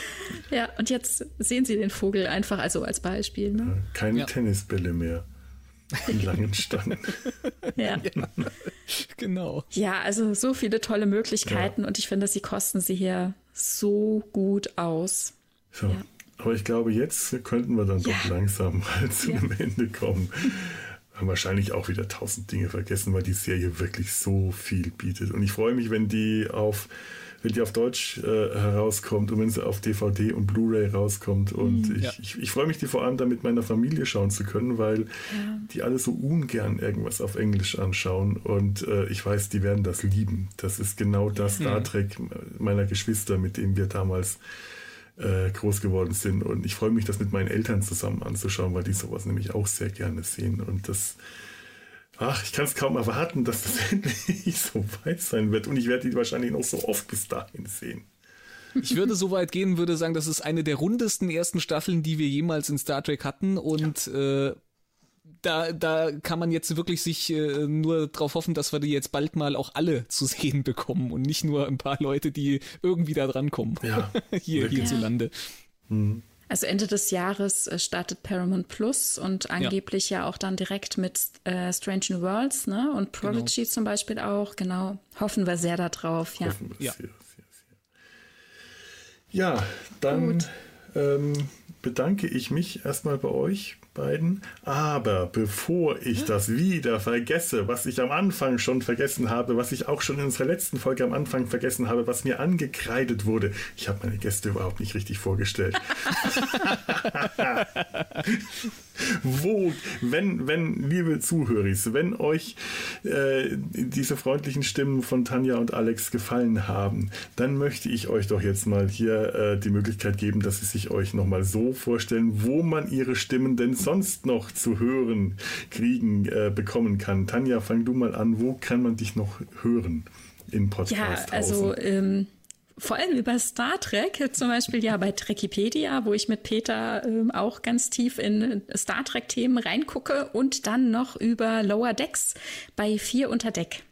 Ja, und jetzt sehen Sie den Vogel einfach, also als Beispiel. Ne? Keine Tennisbälle mehr in langen Stand. ja. ja. Genau. Ja, also so viele tolle Möglichkeiten ja. und ich finde, sie kosten sie hier so gut aus. So. Ja. Aber ich glaube, jetzt könnten wir dann doch langsam mal zu einem Ende kommen. Haben wahrscheinlich auch wieder tausend Dinge vergessen, weil die Serie wirklich so viel bietet. Und ich freue mich, wenn die auf wenn die auf Deutsch äh, herauskommt und wenn sie auf DVD und Blu-ray rauskommt. Und mhm, ich, ja. ich, ich freue mich, die vor allem dann mit meiner Familie schauen zu können, weil ja. die alle so ungern irgendwas auf Englisch anschauen. Und äh, ich weiß, die werden das lieben. Das ist genau das mhm. Star Trek meiner Geschwister, mit dem wir damals äh, groß geworden sind. Und ich freue mich, das mit meinen Eltern zusammen anzuschauen, weil die sowas nämlich auch sehr gerne sehen. Und das ach, ich kann es kaum erwarten, dass das endlich so weit sein wird. Und ich werde die wahrscheinlich noch so oft bis dahin sehen. Ich würde so weit gehen, würde sagen, das ist eine der rundesten ersten Staffeln, die wir jemals in Star Trek hatten. Und ja. äh, da, da kann man jetzt wirklich sich äh, nur darauf hoffen, dass wir die jetzt bald mal auch alle zu sehen bekommen und nicht nur ein paar Leute, die irgendwie da dran kommen. Ja, hier, hierzulande. Ja. Mhm. Also Ende des Jahres äh, startet Paramount Plus und angeblich ja, ja auch dann direkt mit äh, Strange New Worlds, ne? Und genau. Prodigy genau. zum Beispiel auch, genau. Hoffen wir sehr darauf, ja. Hoffen wir ja. Sehr, sehr, sehr. Ja, dann ähm, bedanke ich mich erstmal bei euch beiden. Aber bevor ich das wieder vergesse, was ich am Anfang schon vergessen habe, was ich auch schon in unserer letzten Folge am Anfang vergessen habe, was mir angekreidet wurde, ich habe meine Gäste überhaupt nicht richtig vorgestellt. Wo, wenn, wenn, liebe Zuhörer, wenn euch äh, diese freundlichen Stimmen von Tanja und Alex gefallen haben, dann möchte ich euch doch jetzt mal hier äh, die Möglichkeit geben, dass sie sich euch nochmal so vorstellen, wo man ihre Stimmen denn sonst noch zu hören kriegen, äh, bekommen kann. Tanja, fang du mal an. Wo kann man dich noch hören im Podcast? Ja, also ähm, vor allem über Star Trek, zum Beispiel ja bei Trekipedia, wo ich mit Peter ähm, auch ganz tief in Star Trek-Themen reingucke und dann noch über Lower Decks bei Vier unter Deck.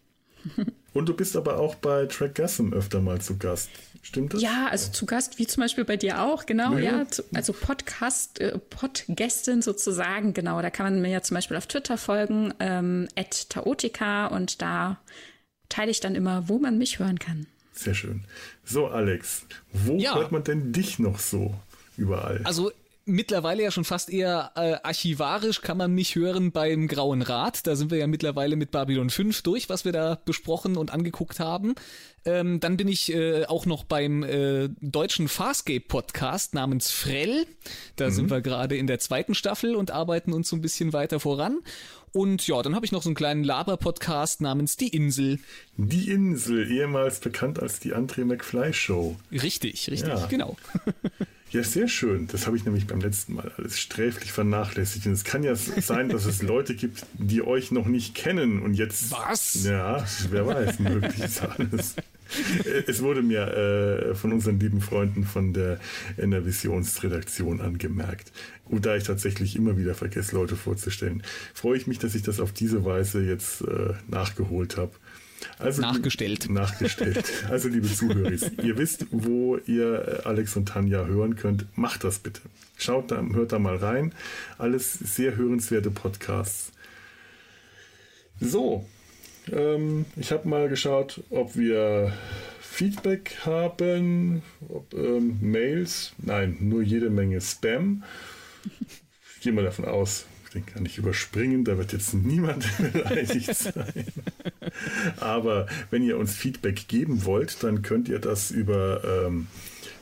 Und du bist aber auch bei Track Gassem öfter mal zu Gast. Stimmt das? Ja, also zu Gast, wie zum Beispiel bei dir auch, genau, ja. ja also Podcast, äh, Podgästin sozusagen, genau. Da kann man mir ja zum Beispiel auf Twitter folgen, ähm, Taotica und da teile ich dann immer, wo man mich hören kann. Sehr schön. So, Alex, wo ja. hört man denn dich noch so überall? Also mittlerweile ja schon fast eher äh, archivarisch kann man mich hören beim Grauen Rat. Da sind wir ja mittlerweile mit Babylon 5 durch, was wir da besprochen und angeguckt haben. Ähm, dann bin ich äh, auch noch beim äh, deutschen Farscape-Podcast namens Frell. Da mhm. sind wir gerade in der zweiten Staffel und arbeiten uns so ein bisschen weiter voran. Und ja, dann habe ich noch so einen kleinen Laber-Podcast namens Die Insel. Die Insel, ehemals bekannt als die André McFly Show. Richtig, richtig, ja. genau. Ja, sehr schön. Das habe ich nämlich beim letzten Mal alles sträflich vernachlässigt. Und es kann ja sein, dass es Leute gibt, die euch noch nicht kennen und jetzt. Was? Ja, wer weiß, möglich ist alles. Es wurde mir äh, von unseren lieben Freunden von der Enervisionsredaktion angemerkt. Und da ich tatsächlich immer wieder vergesse, Leute vorzustellen, freue ich mich, dass ich das auf diese Weise jetzt äh, nachgeholt habe. Also, nachgestellt. Nachgestellt. Also, liebe Zuhörer, ihr wisst, wo ihr äh, Alex und Tanja hören könnt. Macht das bitte. Schaut da, hört da mal rein. Alles sehr hörenswerte Podcasts. So, ähm, ich habe mal geschaut, ob wir Feedback haben, ob ähm, Mails. Nein, nur jede Menge Spam. Ich gehe mal davon aus, den kann ich überspringen, da wird jetzt niemand beleidigt sein. Aber wenn ihr uns Feedback geben wollt, dann könnt ihr das über, ähm,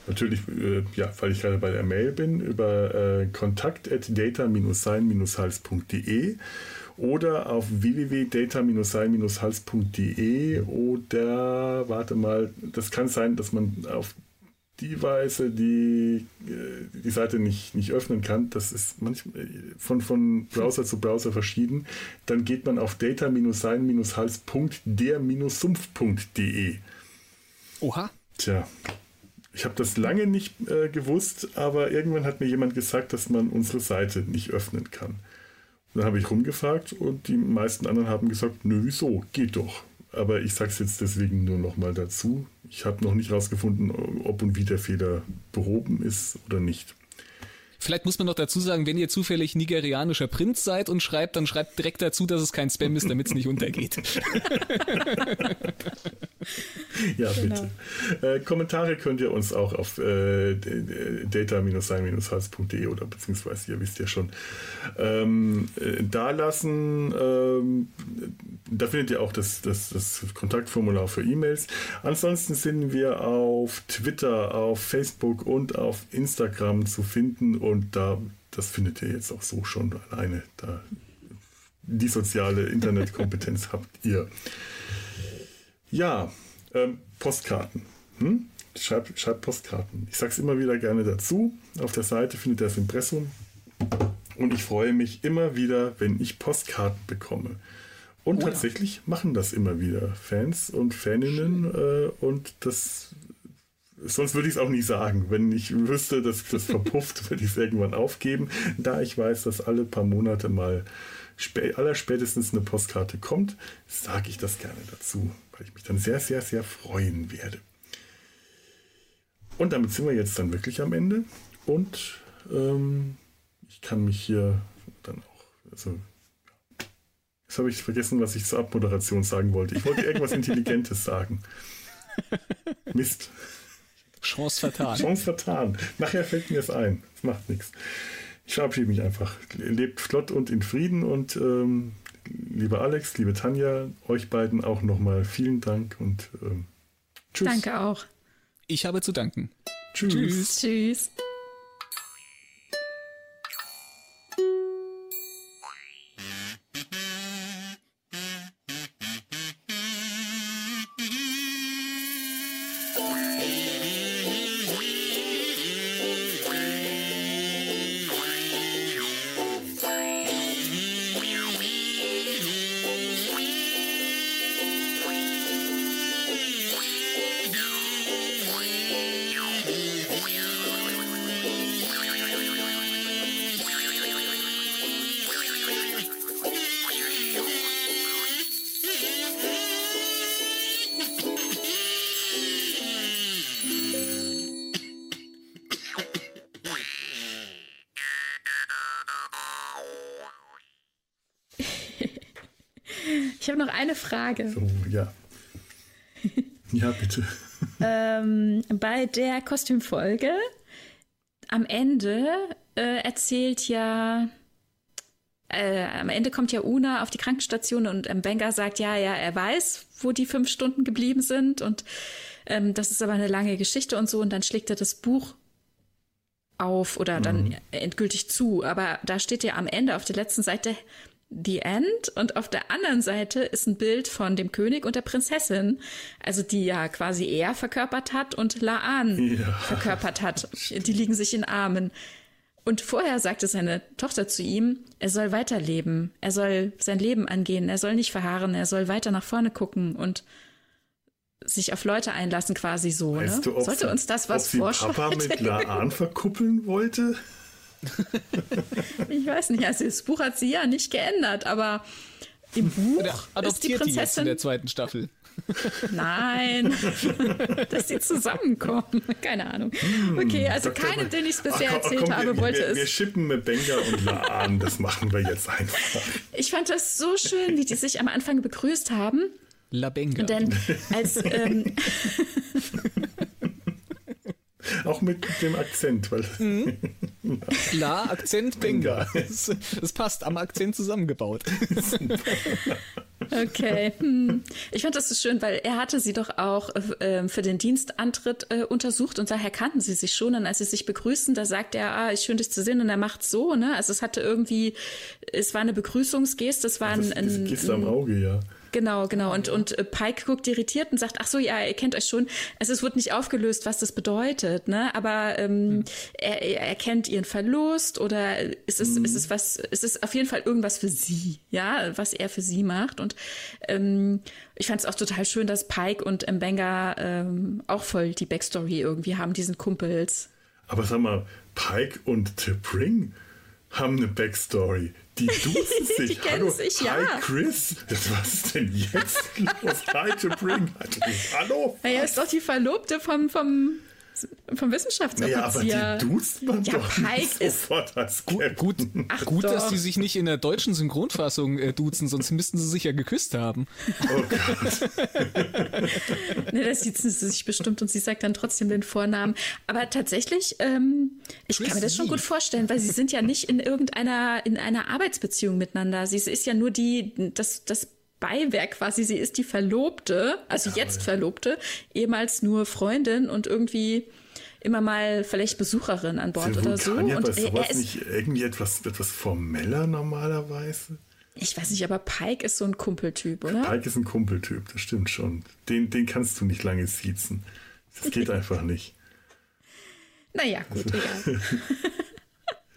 natürlich, äh, ja, weil ich gerade bei der Mail bin, über äh, kontakt.data-sein-hals.de oder auf www.data-sein-hals.de oder, warte mal, das kann sein, dass man auf die Weise, die äh, die Seite nicht, nicht öffnen kann, das ist manchmal von, von Browser zu Browser verschieden, dann geht man auf data-sein-hals.der-sumpf.de. Oha. Tja, ich habe das lange nicht äh, gewusst, aber irgendwann hat mir jemand gesagt, dass man unsere Seite nicht öffnen kann. Dann habe ich rumgefragt und die meisten anderen haben gesagt, nö, wieso, geht doch. Aber ich sage es jetzt deswegen nur noch mal dazu. Ich habe noch nicht herausgefunden, ob und wie der Fehler behoben ist oder nicht. Vielleicht muss man noch dazu sagen, wenn ihr zufällig nigerianischer Prinz seid und schreibt, dann schreibt direkt dazu, dass es kein Spam ist, damit es nicht untergeht. ja, bitte. Genau. Äh, Kommentare könnt ihr uns auch auf äh, data-sein-hals.de oder beziehungsweise ihr wisst ja schon ähm, äh, da lassen. Ähm, da findet ihr auch das, das, das Kontaktformular für E-Mails. Ansonsten sind wir auf Twitter, auf Facebook und auf Instagram zu finden und da, das findet ihr jetzt auch so schon alleine. Da, die soziale Internetkompetenz habt ihr. Ja, ähm, Postkarten. Hm? Schreibt, schreibt Postkarten. Ich sage es immer wieder gerne dazu. Auf der Seite findet ihr das Impressum. Und ich freue mich immer wieder, wenn ich Postkarten bekomme. Und oh, tatsächlich machen das immer wieder Fans und Faninnen. Äh, und das Sonst würde ich es auch nicht sagen. Wenn ich wüsste, dass das verpufft, würde ich es irgendwann aufgeben. Da ich weiß, dass alle paar Monate mal allerspätestens eine Postkarte kommt, sage ich das gerne dazu, weil ich mich dann sehr, sehr, sehr freuen werde. Und damit sind wir jetzt dann wirklich am Ende. Und ähm, ich kann mich hier dann auch, also jetzt habe ich vergessen, was ich zur Abmoderation sagen wollte. Ich wollte irgendwas Intelligentes sagen. Mist. Chance vertan. Chance vertan. Nachher fällt mir es ein. Das macht nichts. Ich verabschiede mich einfach. Lebt flott und in Frieden und ähm, lieber Alex, liebe Tanja, euch beiden auch nochmal vielen Dank und ähm, tschüss. Danke auch. Ich habe zu danken. Tschüss. Tschüss. tschüss. Frage. So, ja. Ja, bitte. ähm, bei der Kostümfolge am Ende äh, erzählt ja, äh, am Ende kommt ja Una auf die Krankenstation und ähm, Benga sagt, ja, ja, er weiß, wo die fünf Stunden geblieben sind und ähm, das ist aber eine lange Geschichte und so und dann schlägt er das Buch auf oder dann mhm. endgültig zu. Aber da steht ja am Ende auf der letzten Seite, The End und auf der anderen Seite ist ein Bild von dem König und der Prinzessin, also die ja quasi er verkörpert hat und Laan ja. verkörpert hat. Die liegen sich in Armen. Und vorher sagte seine Tochter zu ihm, er soll weiterleben, er soll sein Leben angehen, er soll nicht verharren, er soll weiter nach vorne gucken und sich auf Leute einlassen, quasi so. Weißt ne? du, Sollte uns das was sie Papa mit Laan verkuppeln wollte? ich weiß nicht, also das Buch hat sie ja nicht geändert, aber im Buch Oder ist die Prinzessin die jetzt in der zweiten Staffel. Nein, dass sie zusammenkommen. Keine Ahnung. Hm, okay, also Dr. keinem, den ich es bisher Ach, erzählt komm, habe, wir, wollte wir, es. Wir schippen mit Benga und Laan, das machen wir jetzt einfach. Ich fand das so schön, wie die sich am Anfang begrüßt haben. La Benga. Denn als. Ähm, Auch mit dem Akzent, weil. Mhm. La, Akzent, Benga. Das, passt, am Akzent zusammengebaut. Okay. Hm. Ich fand das so schön, weil er hatte sie doch auch äh, für den Dienstantritt äh, untersucht und daher kannten sie sich schon. Und als sie sich begrüßen, da sagt er, ah, ist schön dich zu sehen und er macht so, ne? Also es hatte irgendwie, es war eine Begrüßungsgeste, es war ein, das, das Geste am Auge, ja. Genau, genau. Und, und äh, Pike guckt irritiert und sagt, ach so, ja, ihr kennt euch schon. Es, es wird nicht aufgelöst, was das bedeutet, ne? Aber ähm, hm. er, er erkennt ihren Verlust oder ist es, hm. ist es was, ist es auf jeden Fall irgendwas für sie, ja, was er für sie macht. Und ähm, ich fand es auch total schön, dass Pike und Mbenga ähm, auch voll die Backstory irgendwie haben, diesen Kumpels. Aber sag mal, Pike und T'Pring haben eine Backstory. Die duzen sich. die Hallo, sich, hi ja. Chris. Was ist denn jetzt los? Hi T'Pring. Hallo. Naja, ist doch die Verlobte vom, vom vom Wissenschaftsoffizier. Naja, aber die duzt man ja, doch Pike nicht sofort als gut, gut, Ach gut dass sie sich nicht in der deutschen Synchronfassung äh, duzen, sonst müssten sie sich ja geküsst haben. Oh Gott. ne, das sieht sie sich bestimmt und sie sagt dann trotzdem den Vornamen. Aber tatsächlich, ähm, ich Chris kann mir das schon gut vorstellen, weil sie sind ja nicht in irgendeiner in einer Arbeitsbeziehung miteinander. Sie ist ja nur die, das, das Beiwerk quasi. Sie ist die Verlobte, also ja, jetzt Verlobte, ehemals nur Freundin und irgendwie immer mal vielleicht Besucherin an Bord oder so. und er, er ist nicht irgendwie etwas, etwas formeller normalerweise? Ich weiß nicht, aber Pike ist so ein Kumpeltyp, oder? Pike ist ein Kumpeltyp, das stimmt schon. Den, den kannst du nicht lange siezen. Das geht einfach nicht. Naja, gut, egal.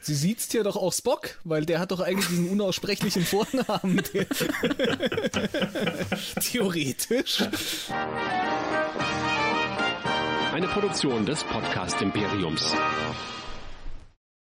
Sie sieht's ja doch auch Spock, weil der hat doch eigentlich diesen unaussprechlichen Vornamen. Theoretisch. Eine Produktion des Podcast Imperiums.